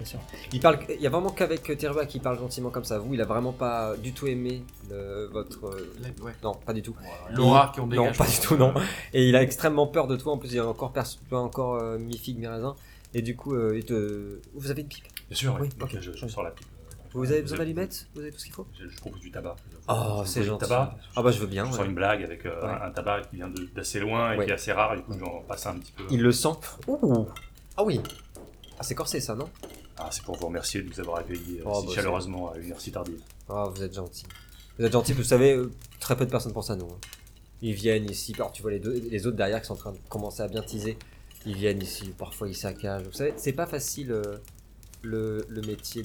Bien sûr. Il parle. Il y a vraiment qu'avec euh, Terua qui parle gentiment comme ça. Vous, il a vraiment pas du tout aimé le- votre. euh, Ouais. Non, pas du tout. L'aura qui on Non, dégage. pas du tout, non. Et il a extrêmement peur de toi. En plus, il a encore perçu, tu vois, encore euh, mi figue mi raisin. Et du coup, euh, il te. Vous avez une pipe? Bien sûr, Oui, oui. ok. Ok, je, je sors la pipe. Vous avez besoin d'allumettes? Vous avez tout ce qu'il faut? Je, je propose du tabac. Oh, c'est gentil. Tabac. Ah bah je veux bien. Je ouais. sors une blague avec euh, Ouais. un, un tabac qui vient de- d'assez loin et Ouais. qui est assez rare, du coup j'en passe un petit peu. Il le sent. Ouh. Ah oui. Ah c'est corsé ça, non? Ah, c'est pour vous remercier de nous avoir accueillis euh, Oh, si bah, chaleureusement à une heure si tardive. Oh, vous êtes gentil. Vous êtes gentil, vous savez, euh, très peu de personnes pensent à nous. hein. Ils viennent ici, alors tu vois les, deux, les autres derrière qui sont en train de commencer à bien teaser. Ils viennent ici, parfois ils saccagent. Vous savez, c'est pas facile euh, le, le métier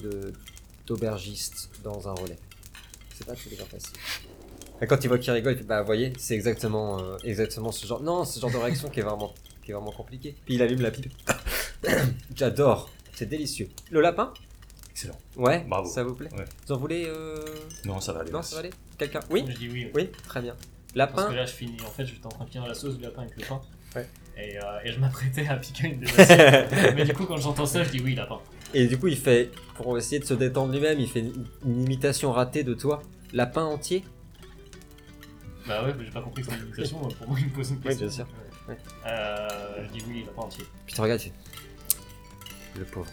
d'aubergiste dans un relais. C'est pas tous les jours facile. Et quand il voit qu'il rigole, il fait bah voyez, c'est exactement, euh, exactement ce genre. Non, ce genre de réaction qui est vraiment, qui est vraiment compliqué. Puis il allume la pipe. J'adore, c'est délicieux. Le lapin Excellent. Ouais, Bravo. ça vous plaît Ouais. Vous en voulez euh... Non, ça va aller. Non, merci. ça va aller Quelqu'un Oui Je dis oui. oui. Oui, très bien. Parce Lapin que là, je finis. En fait, j'étais en train de finir la sauce du lapin avec le pain. Ouais. Et, euh, et je m'apprêtais à piquer une des assiettes. Mais du coup, quand j'entends ça, je dis oui, lapin. Et du coup, il fait, pour essayer de se détendre lui-même, il fait une, une imitation ratée de toi. Lapin entier Bah ouais, mais j'ai pas compris son imitation. Pour moi, il me pose une question. bien sûr. Ouais. Euh, je dis oui, lapin entier. Puis tu regardes, fait... Le pauvre.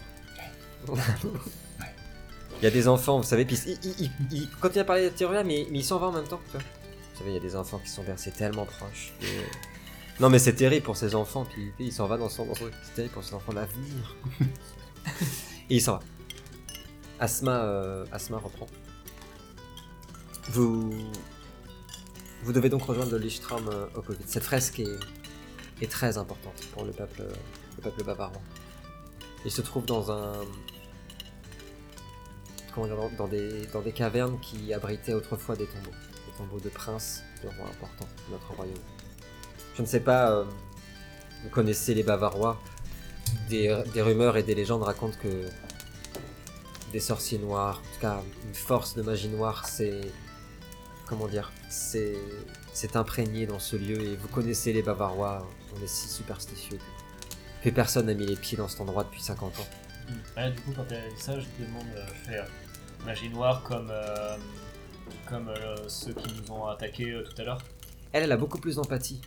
il y a des enfants, vous savez, puis il, il, il- il continue à parler de Théoria, mais, mais il s'en va en même temps. vois. Vous savez, il y a des enfants qui sont versés tellement proches. Non, mais c'est terrible pour ces enfants, puis il s'en va dans son... Dans son... C'est terrible pour ces enfants d'avenir. Et il s'en va. Asma, euh, Asma reprend. Vous... Vous devez donc rejoindre le Lichtram euh, au Covid. Cette fresque est, est très importante pour le peuple, euh, le peuple bavarois. Il se trouve dans un... Comment dire, dans, des, dans des cavernes qui abritaient autrefois des tombeaux. Des tombeaux de princes, de rois importants de notre royaume. Je ne sais pas, euh, vous connaissez les Bavarois, des, des rumeurs et des légendes racontent que des sorciers noirs, en tout cas une force de magie noire, c'est comment dire, c'est imprégné dans ce lieu et vous connaissez les Bavarois, on est si superstitieux que, que personne n'a mis les pieds dans cet endroit depuis 50 ans. Ouais, du coup, quand elle dit ça, je te demande de faire magie noire comme, euh, comme euh, ceux qui nous ont attaqués euh, tout à l'heure. Elle, elle a beaucoup plus d'empathie.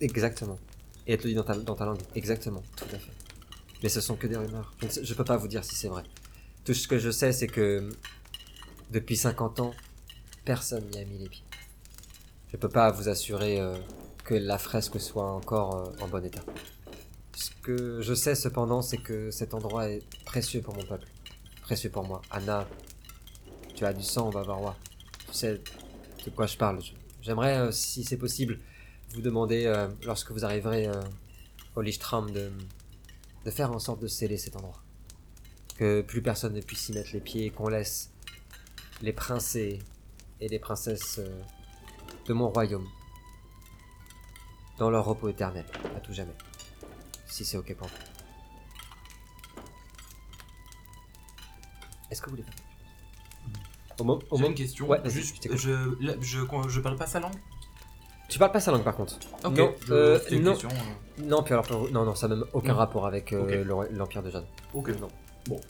Exactement. Et elle te le dit dans ta, dans ta langue. Exactement, tout à fait. Mais ce sont que des rumeurs. Je ne je peux pas vous dire si c'est vrai. Tout ce que je sais, c'est que depuis 50 ans, personne n'y a mis les pieds. Je peux pas vous assurer euh, que la fresque soit encore euh, en bon état. Ce que je sais cependant, c'est que cet endroit est précieux pour mon peuple. Précieux pour moi. Anna, tu as du sang, bavarois. Tu sais de quoi je parle. J'aimerais, euh, si c'est possible, vous demander, euh, lorsque vous arriverez euh, au Lichtram, de, de faire en sorte de sceller cet endroit. Que plus personne ne puisse y mettre les pieds et qu'on laisse les princes et, et les princesses de mon royaume dans leur repos éternel, à tout jamais. Si c'est ok pour vous. Est-ce que vous voulez faire Au mo- au J'ai mo- une question. Ouais, vas-y, je Juste, t'écoute. je, je, je parle pas sa langue? Tu parles pas sa langue par contre. Ok, Non, je- euh, une non. question, euh. Non, puis alors, pour- non, non, ça n'a même aucun Mm. rapport avec euh, l'Empire de Jade. Ok. Non. Bon.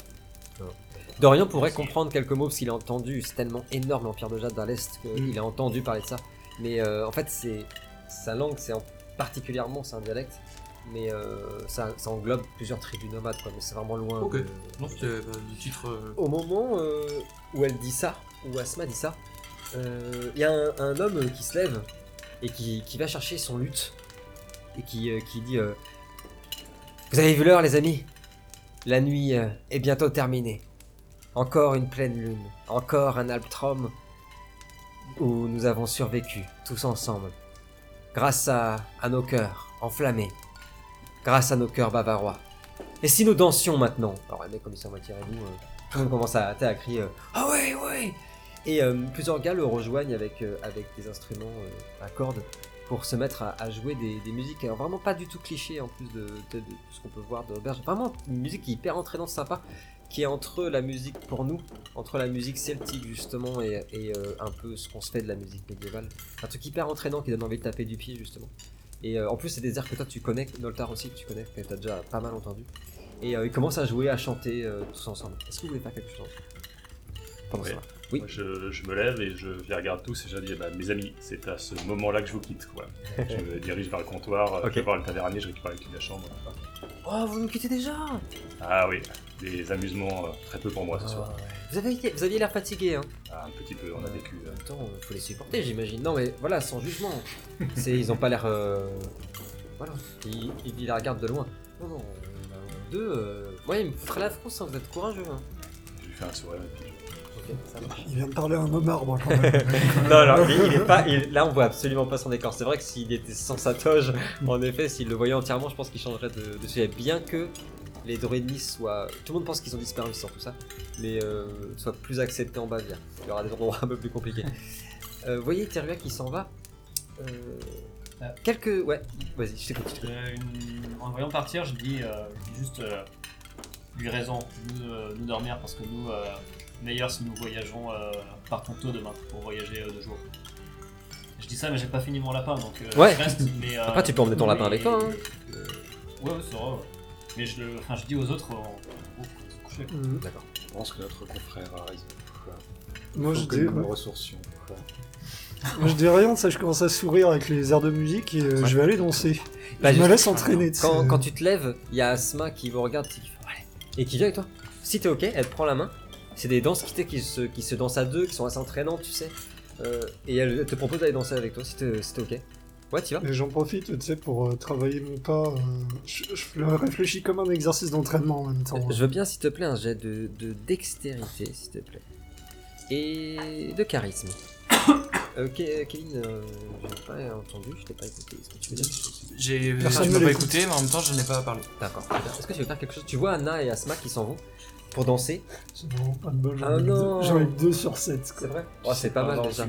Non. Dorian pourrait comprendre quelques mots parce qu'il a entendu, c'est tellement énorme l'Empire de Jade dans l'Est qu'il a entendu parler de ça. Mais euh, en fait, c'est sa langue, c'est en- particulièrement, c'est un dialecte, mais euh, ça, ça englobe plusieurs tribus nomades, quoi, mais c'est vraiment loin. Ok. de- Non, c'était euh, titre. euh, Au moment euh, où elle dit ça, où Asma dit ça, il y a un, un homme qui se lève et qui, qui va chercher son luth et qui, qui dit Vous avez vu l'heure, les amis? La nuit est bientôt terminée. Encore une pleine lune, encore un Alptrom où nous avons survécu tous ensemble. Grâce à, à nos cœurs enflammés, grâce à nos cœurs bavarois. Et si nous dansions maintenant Alors, les mecs, comme ils sont à moitié rebous, euh, tout le monde commence à, à crier euh, Ah ouais, ouais Et euh, plusieurs gars le rejoignent avec, avec des instruments à cordes pour se mettre à, jouer des, des musiques alors vraiment pas du tout clichés en plus de, de- ce qu'on peut voir de Auberge. Vraiment une musique hyper entraînante, sympa, qui est entre la musique pour nous, entre la musique celtique justement et, et, un peu ce qu'on se fait de la musique médiévale. Un truc hyper entraînant qui donne envie de taper du pied justement. Et euh, en plus, c'est des airs que toi tu connais, Noltar aussi que tu connais, que tu as déjà pas mal entendu. Et euh, ils commencent à jouer, à chanter euh, tous ensemble. Est-ce que vous voulez faire quelque chose? Pendant Ouais. ça Oui. Moi, je, je me lève et je les regarde tous et je dis bah, mes amis, c'est à ce moment-là que je vous quitte. Quoi. je me dirige vers le comptoir, euh, Ok. je vais voir le tavernier, je récupère les clés de la chambre. Oh, vous nous quittez déjà? Ah oui, des amusements euh, très peu pour moi ce soir. Vous aviez, vous aviez l'air fatigué, hein Ah, un petit peu, on a vécu. En euh, même temps, euh, faut les supporter, j'imagine. Non, mais voilà, sans jugement. C'est, ils ont pas l'air. euh, Voilà, ils, la regardent de loin. Non, non, euh, deux. Euh... Ouais, il me foutra la France, hein, vous êtes courageux. Hein. je lui fais un sourire et puis je- Ok, ça marche. Il vient de parler à un homme arbre quand même. non, non, il, il est pas. il- là, on voit absolument pas son décor. C'est vrai que s'il était sans sa toge, en effet, s'il le voyait entièrement, je pense qu'il changerait de, de sujet. Bien que les Druidnis soient. Tout le monde pense qu'ils ont disparu sans tout ça, mais euh, soient plus acceptés en Bavière. Il y aura des endroits un peu plus compliqués. Euh, vous voyez Terua qui s'en va. Euh, Ah. Quelques. Ouais, vas-y, je t'écoute. Euh, une- En le voyant partir, je dis, euh, je dis juste lui raison, nous, nous dormir parce que nous, euh, meilleur si nous voyageons, partons tôt demain pour voyager deux jours. Je dis ça, mais j'ai pas fini mon lapin donc Ouais. je reste. Mais, Après, tu peux emmener ton lapin avec toi, hein. Ouais, ouais, c'est vrai. ouais. Mais je, le- enfin, je dis aux autres, euh, oh, faut se coucher. Mhm. D'accord. Je pense que notre confrère a raison. Moi, je que dis, nous nous ressourcions. moi, je dis rien, ça, je commence à sourire avec les airs de musique et euh, Ouais. je vais aller danser. Bah, je me laisse entraîner. Quand, quand tu te lèves, il y a Asma qui vous regarde qui fait, Allez. et qui vient avec toi. Si t'es ok, elle te prend la main. C'est des danses qui, se, qui se dansent à deux, qui sont assez entraînantes, tu sais. Euh, et elle, elle te propose d'aller danser avec toi si t'es si t'es ok. Ouais, tu vas Et j'en profite, tu sais, pour euh, travailler mon pas. euh, je, je le réfléchis comme un exercice d'entraînement en même temps. Je veux bien, s'il te plaît, un jet de, de dextérité, s'il te plaît. Et de charisme. Euh, Ke- Kevin, euh, j'ai pas entendu, je t'ai pas écouté. Est-ce que tu veux dire J'ai Personne je ne peux pas l'écoute. écouté, mais en même temps, je n'ai pas parlé. D'accord. très bien. Est-ce que tu veux faire quelque chose? Tu vois Anna et Asma qui s'en vont pour danser? C'est vraiment pas de bol, j'en Ah ai non. deux- j'en ai 2 sur 7. C'est vrai? Oh, c'est pas mal Non, déjà.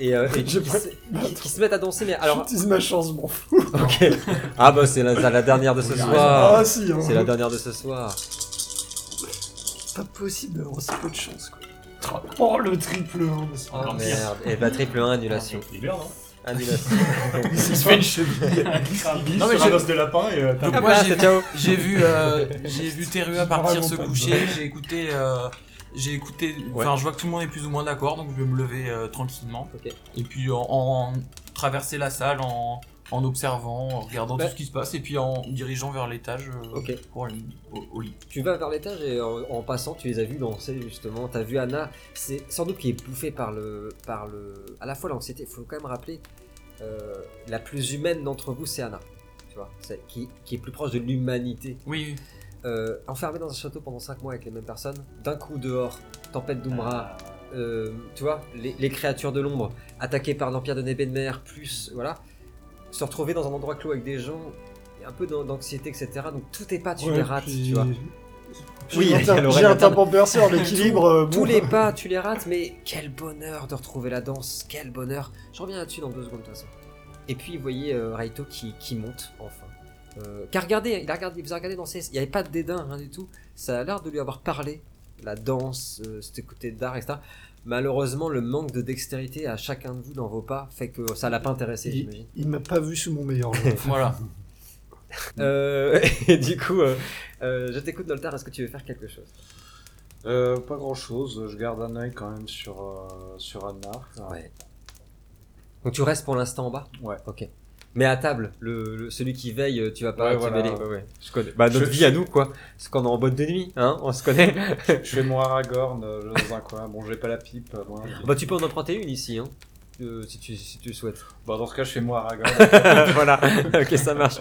Et, euh, et qui, se, qui- qui se mettent à danser, mais alors. J'utilise ma chance, je m'en fous. Ok. Ah bah c'est la, la dernière de ce soir. Ah si, hein. C'est la dernière de ce soir. pas possible d'avoir si peu de chance, quoi. Oh, le triple 1. Oh pire. merde. Et bah triple 1, annulation. Il meurt, non Annulation. Il se fait une cheville. Non, mais j'ai- de lapin et. euh, t'as- Donc Ah moi, bah, j'ai c'est ciao. J'ai vu, euh, j'ai vu Terua partir se coucher. J'ai écouté, euh, j'ai écouté. Enfin, Ouais. je vois que tout le monde est plus ou moins d'accord, donc je vais me lever euh, tranquillement. Et puis en, en traverser la salle, en, en observant, en regardant Bah. tout ce qui se passe, et puis en dirigeant vers l'étage euh, pour aller au, au lit. Tu vas vers l'étage et en, en passant, tu les as vus danser justement. T'as vu Anna. C'est sans doute qui est bouffée par le, par le, à la fois l'anxiété. Faut quand même rappeler, euh, la plus humaine d'entre vous, c'est Anna. Tu vois, qui, qui est plus proche de l'humanité. Oui, Euh, enfermée dans un château pendant 5 mois avec les mêmes personnes. D'un coup dehors, tempête d'Umbra. euh, tu vois, les, les créatures de l'ombre attaquées par l'Empire de Nebenmer, plus, voilà, se retrouver dans un endroit clos avec des gens, et un peu d'an- d'anxiété, etc. Donc tout est pas, tu les rates, tu vois. Oui, J'ai un tapant perceur, l'équilibre. euh, Tous bon. les pas, tu les rates, mais quel bonheur de retrouver la danse, quel bonheur. Je reviens là-dessus dans deux secondes de toute façon. Et puis, vous voyez euh, Raito qui, qui monte, enfin. Euh, a regardé, il a regardé, il vous a regardé danser, il n'y avait pas de dédain, rien du tout. Ça a l'air de lui avoir parlé. la danse, euh, ce côté d'art, etc. Malheureusement, le manque de dextérité à chacun de vous dans vos pas fait que ça l'a pas intéressé, Il, j'imagine. il m'a pas vu sous mon meilleur jour. Voilà. Euh, et du coup, euh, euh, je t'écoute, Noltar, est-ce que tu veux faire quelque chose? Euh, pas grand chose, je garde un œil quand même sur, euh, sur Anna. Ouais. Donc tu restes pour l'instant en bas? Ouais. Ok. Mais à table, le, le- celui qui veille, euh, tu vas pas Ouais, voilà. ouais, ouais. Je connais. Bah, notre Je- vie à nous, quoi. Parce qu'on est en boîte de nuit, hein, on se connaît. Je fais mon Aragorn euh, dans un coin. Bon, j'ai pas la pipe, euh, moi. bah, tu peux en emprunter une ici, hein. euh, si, tu, si tu le souhaites. Bon, dans ce cas, je fais mon Aragorn. voilà, ok, ça marche.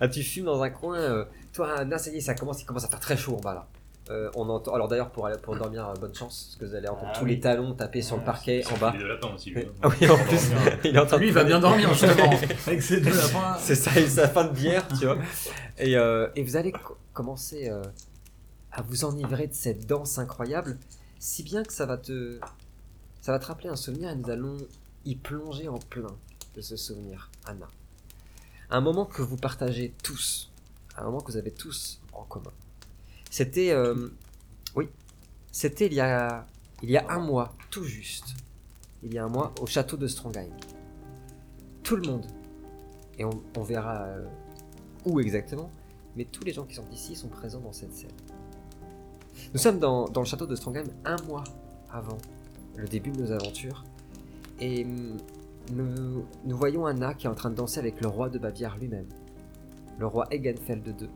Ah, tu fumes dans un coin. euh, toi, Anna, ça y est, ça commence, il commence à faire très chaud en bas là. Euh, on entend. Alors d'ailleurs, pour, aller- pour dormir, euh, bonne chance, parce que vous allez entendre Ah tous oui. les talons taper sur le parquet en bas. Il de lapin aussi, lui. hein. Ah oui, en plus, il Lui, il va bien dormir, justement. Avec ses deux lapins. C'est ça, et sa fin de bière, tu vois. Et, euh, et vous allez co- commencer euh, à vous enivrer de cette danse incroyable, si bien que ça va te, ça va te rappeler un souvenir et nous allons y plonger en plein de ce souvenir, Anna. Un moment que vous partagez tous, un moment que vous avez tous en commun. C'était, euh, oui, c'était il y a, il y a un mois, tout juste, il y a un mois, au château de Strongheim. Tout le monde et on, verra euh, où exactement, mais tous les gens qui sont ici sont présents dans cette scène. Nous sommes dans, le château de Strongheim un mois avant le début de nos aventures, et hum, nous, nous voyons Anna qui est en train de danser avec le roi de Bavière lui-même, le roi Egenfeld II.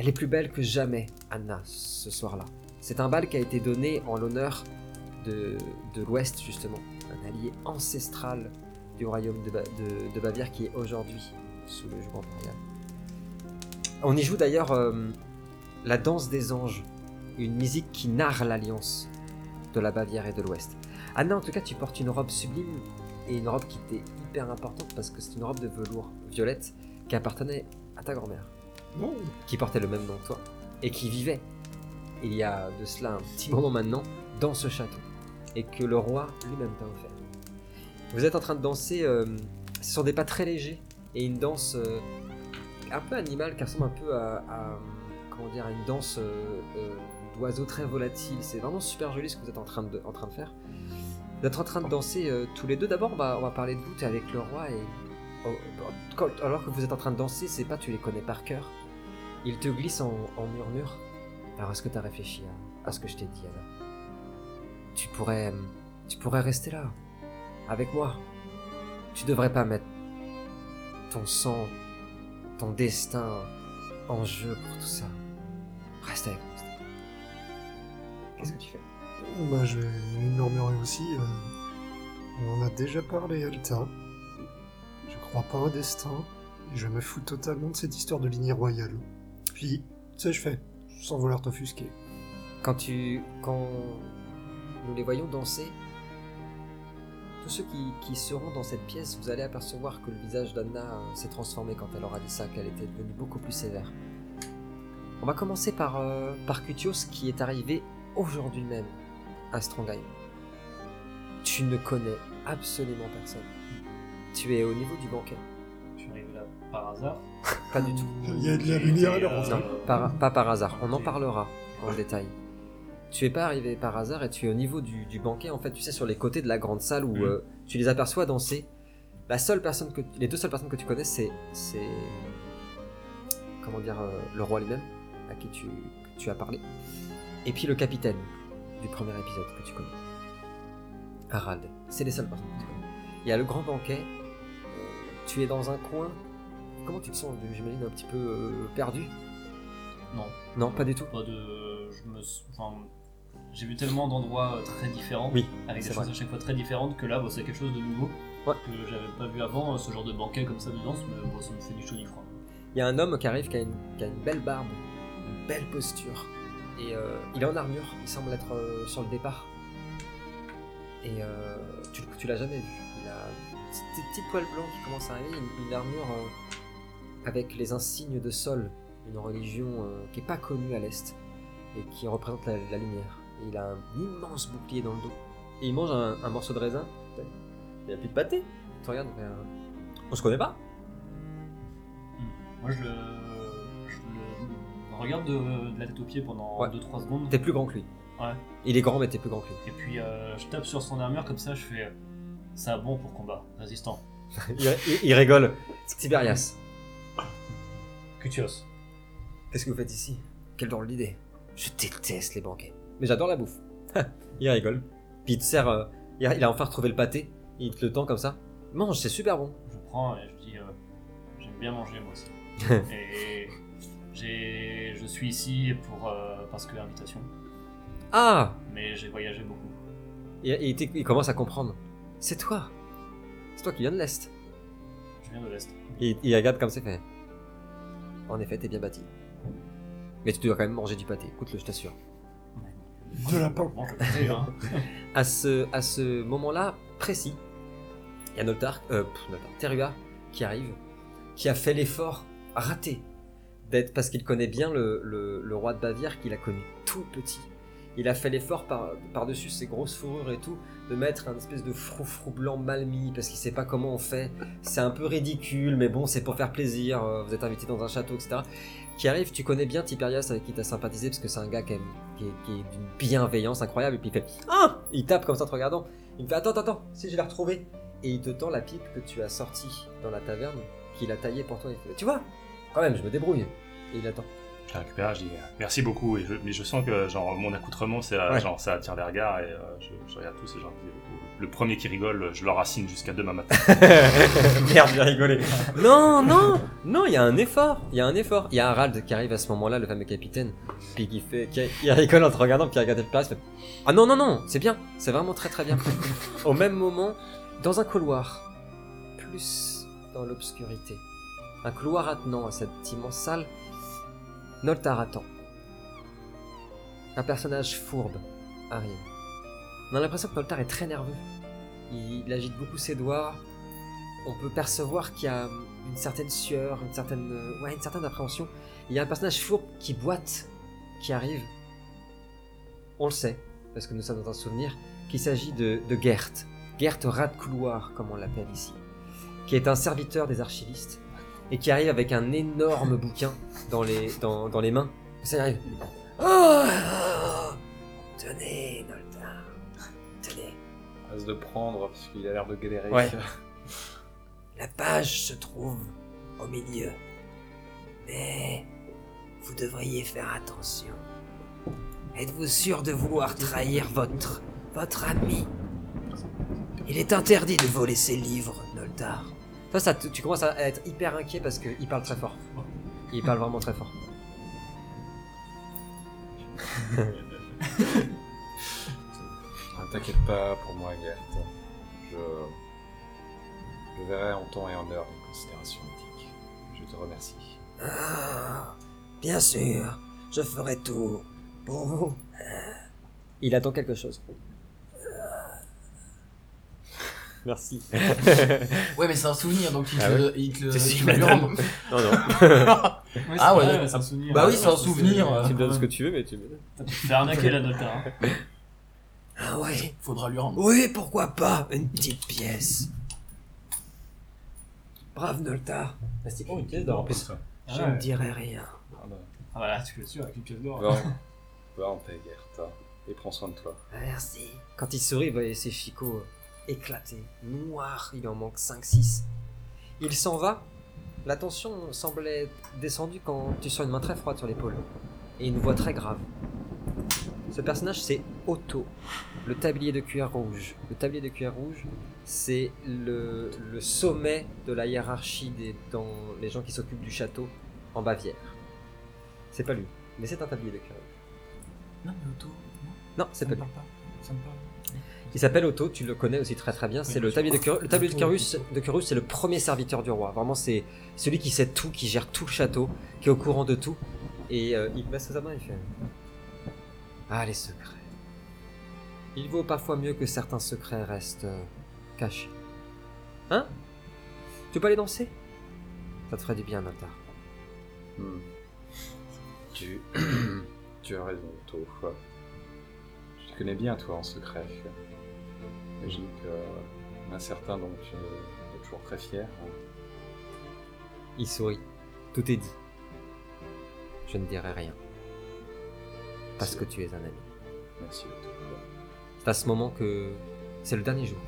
Elle est plus belle que jamais, Anna, ce soir-là. C'est un bal qui a été donné en l'honneur de, l'Ouest, justement, un allié ancestral du royaume de Bavière qui est aujourd'hui sous le joug impérial. On y joue d'ailleurs euh, la danse des anges, une musique qui narre l'alliance de la Bavière et de l'Ouest. Anna, en tout cas, tu portes une robe sublime et une robe qui était hyper importante parce que c'est une robe de velours violette qui appartenait à ta grand-mère, Qui portait le même nom que toi et qui vivait il y a de cela un petit moment maintenant dans ce château et que le roi lui-même t'a offert. Vous êtes en train de danser euh, sur des pas très légers et une danse euh, un peu animale qui ressemble un peu à, comment dire à une danse euh, euh, d'oiseau très volatile. C'est vraiment super joli ce que vous êtes en train de, en train de faire. Vous êtes en train de danser euh, tous les deux. D'abord, on va, on va parler de vous. T'es avec le roi et oh, quand- alors que vous êtes en train de danser, c'est pas tu les connais par cœur. Ils te glissent en, murmure. Alors est-ce que t'as réfléchi à, ce que je t'ai dit Anna Tu pourrais, tu pourrais rester là avec moi. Tu devrais pas mettre ton sang, ton destin en jeu pour tout ça. Reste avec moi. Qu'est-ce que tu fais? Bah, je vais murmurer aussi. euh, on en a déjà parlé, Alta. Je crois pas au destin. Je me fous totalement de cette histoire de lignée royale. Puis, tu sais, je fais, sans vouloir t'offusquer. Quand tu, quand nous les voyons danser, tous ceux qui, qui seront dans cette pièce, vous allez apercevoir que le visage d'Anna euh, s'est transformé quand elle aura dit ça, qu'elle était devenue beaucoup plus sévère. On va commencer par, euh, par Cutios qui est arrivé aujourd'hui même à Strongheim. Tu ne connais absolument personne. Tu es au niveau du banquet. Je suis arrivé là par hasard. Pas du tout. Il y a de la lumière à euh, Non, par- pas par hasard. On en parlera en détail. Tu es pas arrivé par hasard et tu es au niveau du, du banquet, en fait, tu sais, sur les côtés de la grande salle où Mhm. euh, tu les aperçois danser. La seule personne que, les deux seules personnes que tu connais, c'est, c'est, comment dire, euh, le roi lui-même, à qui tu, que tu as parlé, et puis le capitaine du premier épisode que tu connais, Harald. C'est les seules personnes que tu connais. Il y a le grand banquet. tu es dans un coin. Comment tu te sens J'imagine un petit peu euh, perdu? Non, Non, pas du tout. pas de. Je me. s- Enfin, j'ai vu tellement d'endroits euh, très différents, Oui, avec des choses vrai. à chaque fois très différentes, que là, bon, c'est quelque chose de nouveau Ouais. que j'avais pas vu avant, euh, ce genre de banquet comme ça de danse, mais bon, ça me fait ni chaud ni froid. Il y a un homme qui arrive qui a une, qui a une belle barbe, une belle posture. Et euh, il est en armure, il semble être euh, sur le départ. Et euh, tu, tu l'as jamais vu. Il a des petits poils blancs qui commencent à arriver, une, une armure avec les insignes de Sol, une religion euh, qui est pas connue à l'Est et qui représente la, la lumière. Et il a un immense bouclier dans le dos. Et il mange un, un morceau de raisin. Il n'y a plus de pâté. Tu regardes, fait un- on se connaît pas Moi, je le. Je le. regarde de, de la tête aux pieds pendant Ouais. 2-3 secondes. T'es plus grand que lui. Ouais. Il est grand, mais t'es plus grand que lui. Et puis euh, je tape sur son armure comme ça, je fais. Ça bon pour combat, résistant. il, il- il rigole. Tiberias, Cutios. qu'est-ce que vous faites ici? Quelle drôle d'idée. Je déteste les banquets. Mais j'adore la bouffe. il rigole. Puis il te sert. euh, il, a, il a enfin retrouvé le pâté. Il te le tend comme ça. Mange, c'est super bon. Je prends et je dis euh, J'aime bien manger moi aussi. et j'ai, je suis ici pour. euh, parce que invitation. Ah Mais j'ai voyagé beaucoup. Et, et il, t'éc- il commence à comprendre. C'est toi. C'est toi qui viens de l'Est. Je viens de l'Est. Et il regarde comme ça, il fait. En effet, t'es bien bâti. Mais tu dois quand même manger du pâté. Écoute-le, je t'assure. De le sais, hein. À ce, à ce moment-là précis, il y a Notar, euh, pff, Notar, Terua qui arrive, qui a fait l'effort raté d'être, parce qu'il connaît bien le, le- le roi de Bavière qu'il a connu tout petit. Il a fait l'effort par, par-dessus ses grosses fourrures et tout, de mettre un espèce de froufrou blanc mal mis, parce qu'il sait pas comment on fait. C'est un peu ridicule, mais bon, c'est pour faire plaisir, euh, vous êtes invité dans un château, etc. Qui arrive, tu connais bien Tiberias avec qui t'as sympathisé, parce que c'est un gars qui est, qui est d'une bienveillance incroyable, et puis il fait Ah Il tape comme ça en te regardant. Il me fait Attends, attends, attends, si je l'ai retrouvé. Et il te tend la pipe que tu as sortie dans la taverne, qu'il a taillée pour toi. Il fait, tu vois Quand même, je me débrouille. Et il attend. Je la récupère, je dis euh, merci beaucoup, et je- mais je sens que genre mon accoutrement, c'est euh, Ouais. genre ça attire les regards et euh, je, je regarde tous et genre le, le premier qui rigole, je le racine jusqu'à demain matin. Merde, j'ai rigolé. non, non, non, il y a un effort. Il y a un effort. Il y a Harald qui arrive à ce moment-là, le fameux capitaine, puis qui fait, qui, il rigole en te regardant, puis il regarde Paris, fait Ah non, non, non, c'est bien, c'est vraiment très très bien. Au même moment, dans un couloir, plus dans l'obscurité, un couloir attenant à cette immense salle, Noltar attend. Un personnage fourbe arrive. On a l'impression que Noltar est très nerveux. Il, agite beaucoup ses doigts, on peut percevoir qu'il y a une certaine sueur, une certaine, ouais, une certaine appréhension. Il y a un personnage fourbe qui boite, qui arrive. On le sait, parce que nous sommes dans un souvenir, qu'il s'agit de, de Gert. Gert rat de couloir, comme on l'appelle ici. Qui est un serviteur des archivistes. Et qui arrive avec un énorme bouquin dans les, dans, dans les mains. Ça arrive. Oh, oh, Tenez, Noltar. Tenez. Passe de prendre parce qu'il a l'air de galérer. Ouais. La page se trouve au milieu. Mais vous devriez faire attention. Êtes-vous sûr de vouloir trahir votre votre ami? Il est interdit de voler ses livres, Noldar. Toi, ça, te- tu commences à être hyper inquiet parce qu'il parle très fort. Il parle vraiment très fort. Ne t'inquiète pas pour moi, Gert. Je... je verrai en temps et en heure les considérations éthiques. Je te remercie. Ah, bien sûr, je ferai tout pour vous. Il attend quelque chose. Merci. Ouais, mais c'est un souvenir, donc il te Ah le. il te le- C'est tu lui madame. rendre. Non, non. Ouais, Ah ouais, vrai, d'accord. c'est un souvenir. Bah oui, Ouais, c'est un souvenir, euh. tu me donnes ce que tu veux, mais tu me pu te faire arnaquer la hein. Ah ouais Faudra lui rendre. Oui, pourquoi pas Une petite pièce. Brave Nolta. Oh, une pièce d'or en plus. Ah Je ouais. ne dirai rien. Ah bah, Ah voilà, tu le sûr avec une pièce d'or. va, va en paix, Gert. Et prends soin de toi. Merci. Quand il sourit, voyez ses chicots éclatés, noirs, il en manque 5-6. Il s'en va. La tension semblait descendue quand tu sens une main très froide sur l'épaule. Et une voix très grave. Ce personnage, c'est Otto, le tablier de cuir rouge. Le tablier de cuir rouge, c'est le, le sommet de la hiérarchie des, dans les gens qui s'occupent du château en Bavière. C'est pas lui, mais c'est un tablier de cuir rouge. Non, mais Otto. Non, c'est Ça pas lui. parle pas. Ça me parle. Il s'appelle Otto, tu le connais aussi très très bien. C'est le tablier de Curus. Le tablier de Curus, de Curus, c'est le premier serviteur du roi. Vraiment, c'est celui qui sait tout, qui gère tout le château, qui est au courant de tout. Et euh, il met sa main, il fait Ah, les secrets. Il vaut parfois mieux que certains secrets restent euh, cachés. Hein? Tu peux aller danser? Ça te ferait du bien, Notar. Hmm. Tu... tu as raison, Otto. Connais bien, toi, en secret. J'imagine que un certain dont tu es toujours très fier. Il sourit. Tout est dit. je ne dirai rien. Parce que tu es un ami. Merci. C'est à ce moment que c'est le dernier jour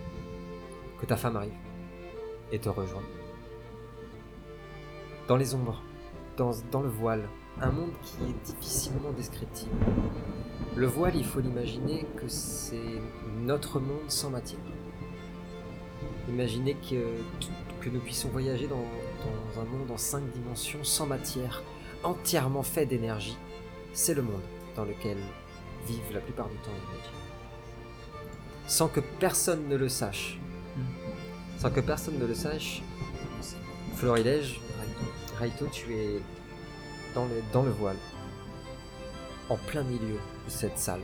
que ta femme arrive et te rejoint. Dans les ombres, dans, dans le voile, un monde qui est difficilement descriptible. Le voile, il faut l'imaginer que c'est notre monde sans matière. Imaginez que, que nous puissions voyager dans, dans un monde en cinq dimensions sans matière, entièrement fait d'énergie. C'est le monde dans lequel vivent la plupart du temps les. Sans que personne ne le sache. Sans que personne ne le sache, Florilège, Raito, tu es dans le, dans le voile, en plein milieu de cette salle,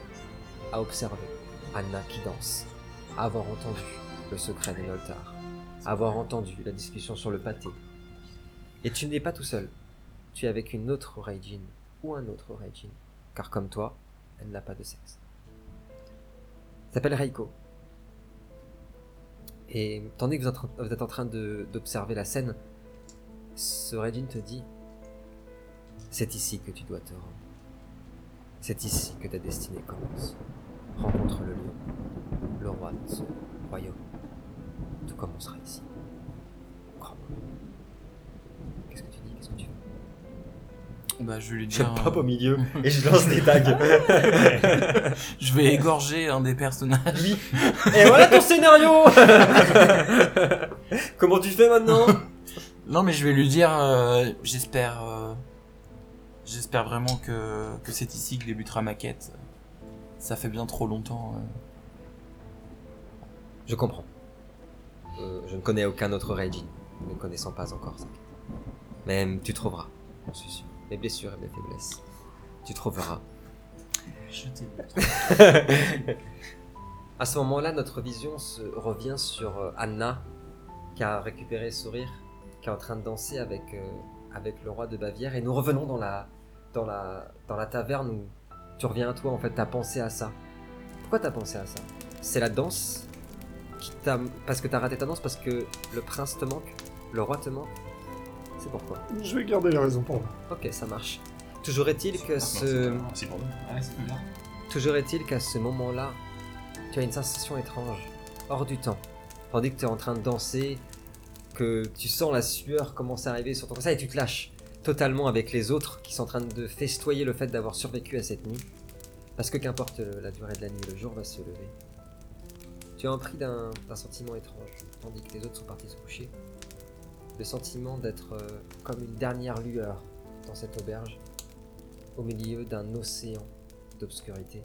à observer Anna qui danse, à avoir entendu le secret des Noltar, à avoir entendu la discussion sur le pâté. Et tu n'es pas tout seul, tu es avec une autre Reijin, ou un autre Reijin, car comme toi, elle n'a pas de sexe. Elle s'appelle Reiko. Et tandis que vous êtes en- train d'observer la scène, ce Reijin te dit C'est ici que tu dois te rendre. C'est ici que ta destinée commence. Rencontre le lion, le roi de ce royaume. Tout commencera ici. Crois-moi. Qu'est-ce que tu dis? Qu'est-ce que tu fais? Bah, je vais lui Je dire. pop euh, au milieu et je lance des dagues. je vais égorger un des personnages. Oui. Et voilà ton scénario Comment tu fais maintenant? Non, mais je vais lui dire. euh, J'espère. euh, J'espère vraiment que, que c'est ici que débutera ma quête. Ça fait bien trop longtemps. euh. Je comprends. Euh, je ne connais aucun autre Reijin, ne connaissant pas encore ça. Mais tu trouveras, j'en suis sûr. Mes blessures et mes faiblesses. Tu trouveras. Je t'ai à ce moment-là, notre vision se revient sur euh, Anna, qui a récupéré Sourire, qui est en train de danser avec, euh, avec le roi de Bavière, et nous revenons dans la, dans la, dans la taverne où tu reviens à toi, en fait, t'as pensé à ça. Pourquoi t'as pensé à ça? C'est la danse qui t'a... Parce que t'as raté ta danse, parce que le prince te manque, le roi te manque C'est pourquoi? Je vais garder les raisons pour moi. Ok, ça marche. Toujours est-il que ce... C'est pour nous. Ouais, c'est bizarre. Toujours est-il qu'à ce moment-là, tu as une sensation étrange, hors du temps. Tandis que tu es en train de danser, que tu sens la sueur commencer à arriver sur ton corps, et tu te lâches totalement avec les autres qui sont en train de festoyer le fait d'avoir survécu à cette nuit. Parce que qu'importe la durée de la nuit, le jour va se lever. Tu as un prix d'un sentiment étrange, tandis que les autres sont partis se coucher. Le sentiment d'être euh, comme une dernière lueur dans cette auberge, au milieu d'un océan d'obscurité.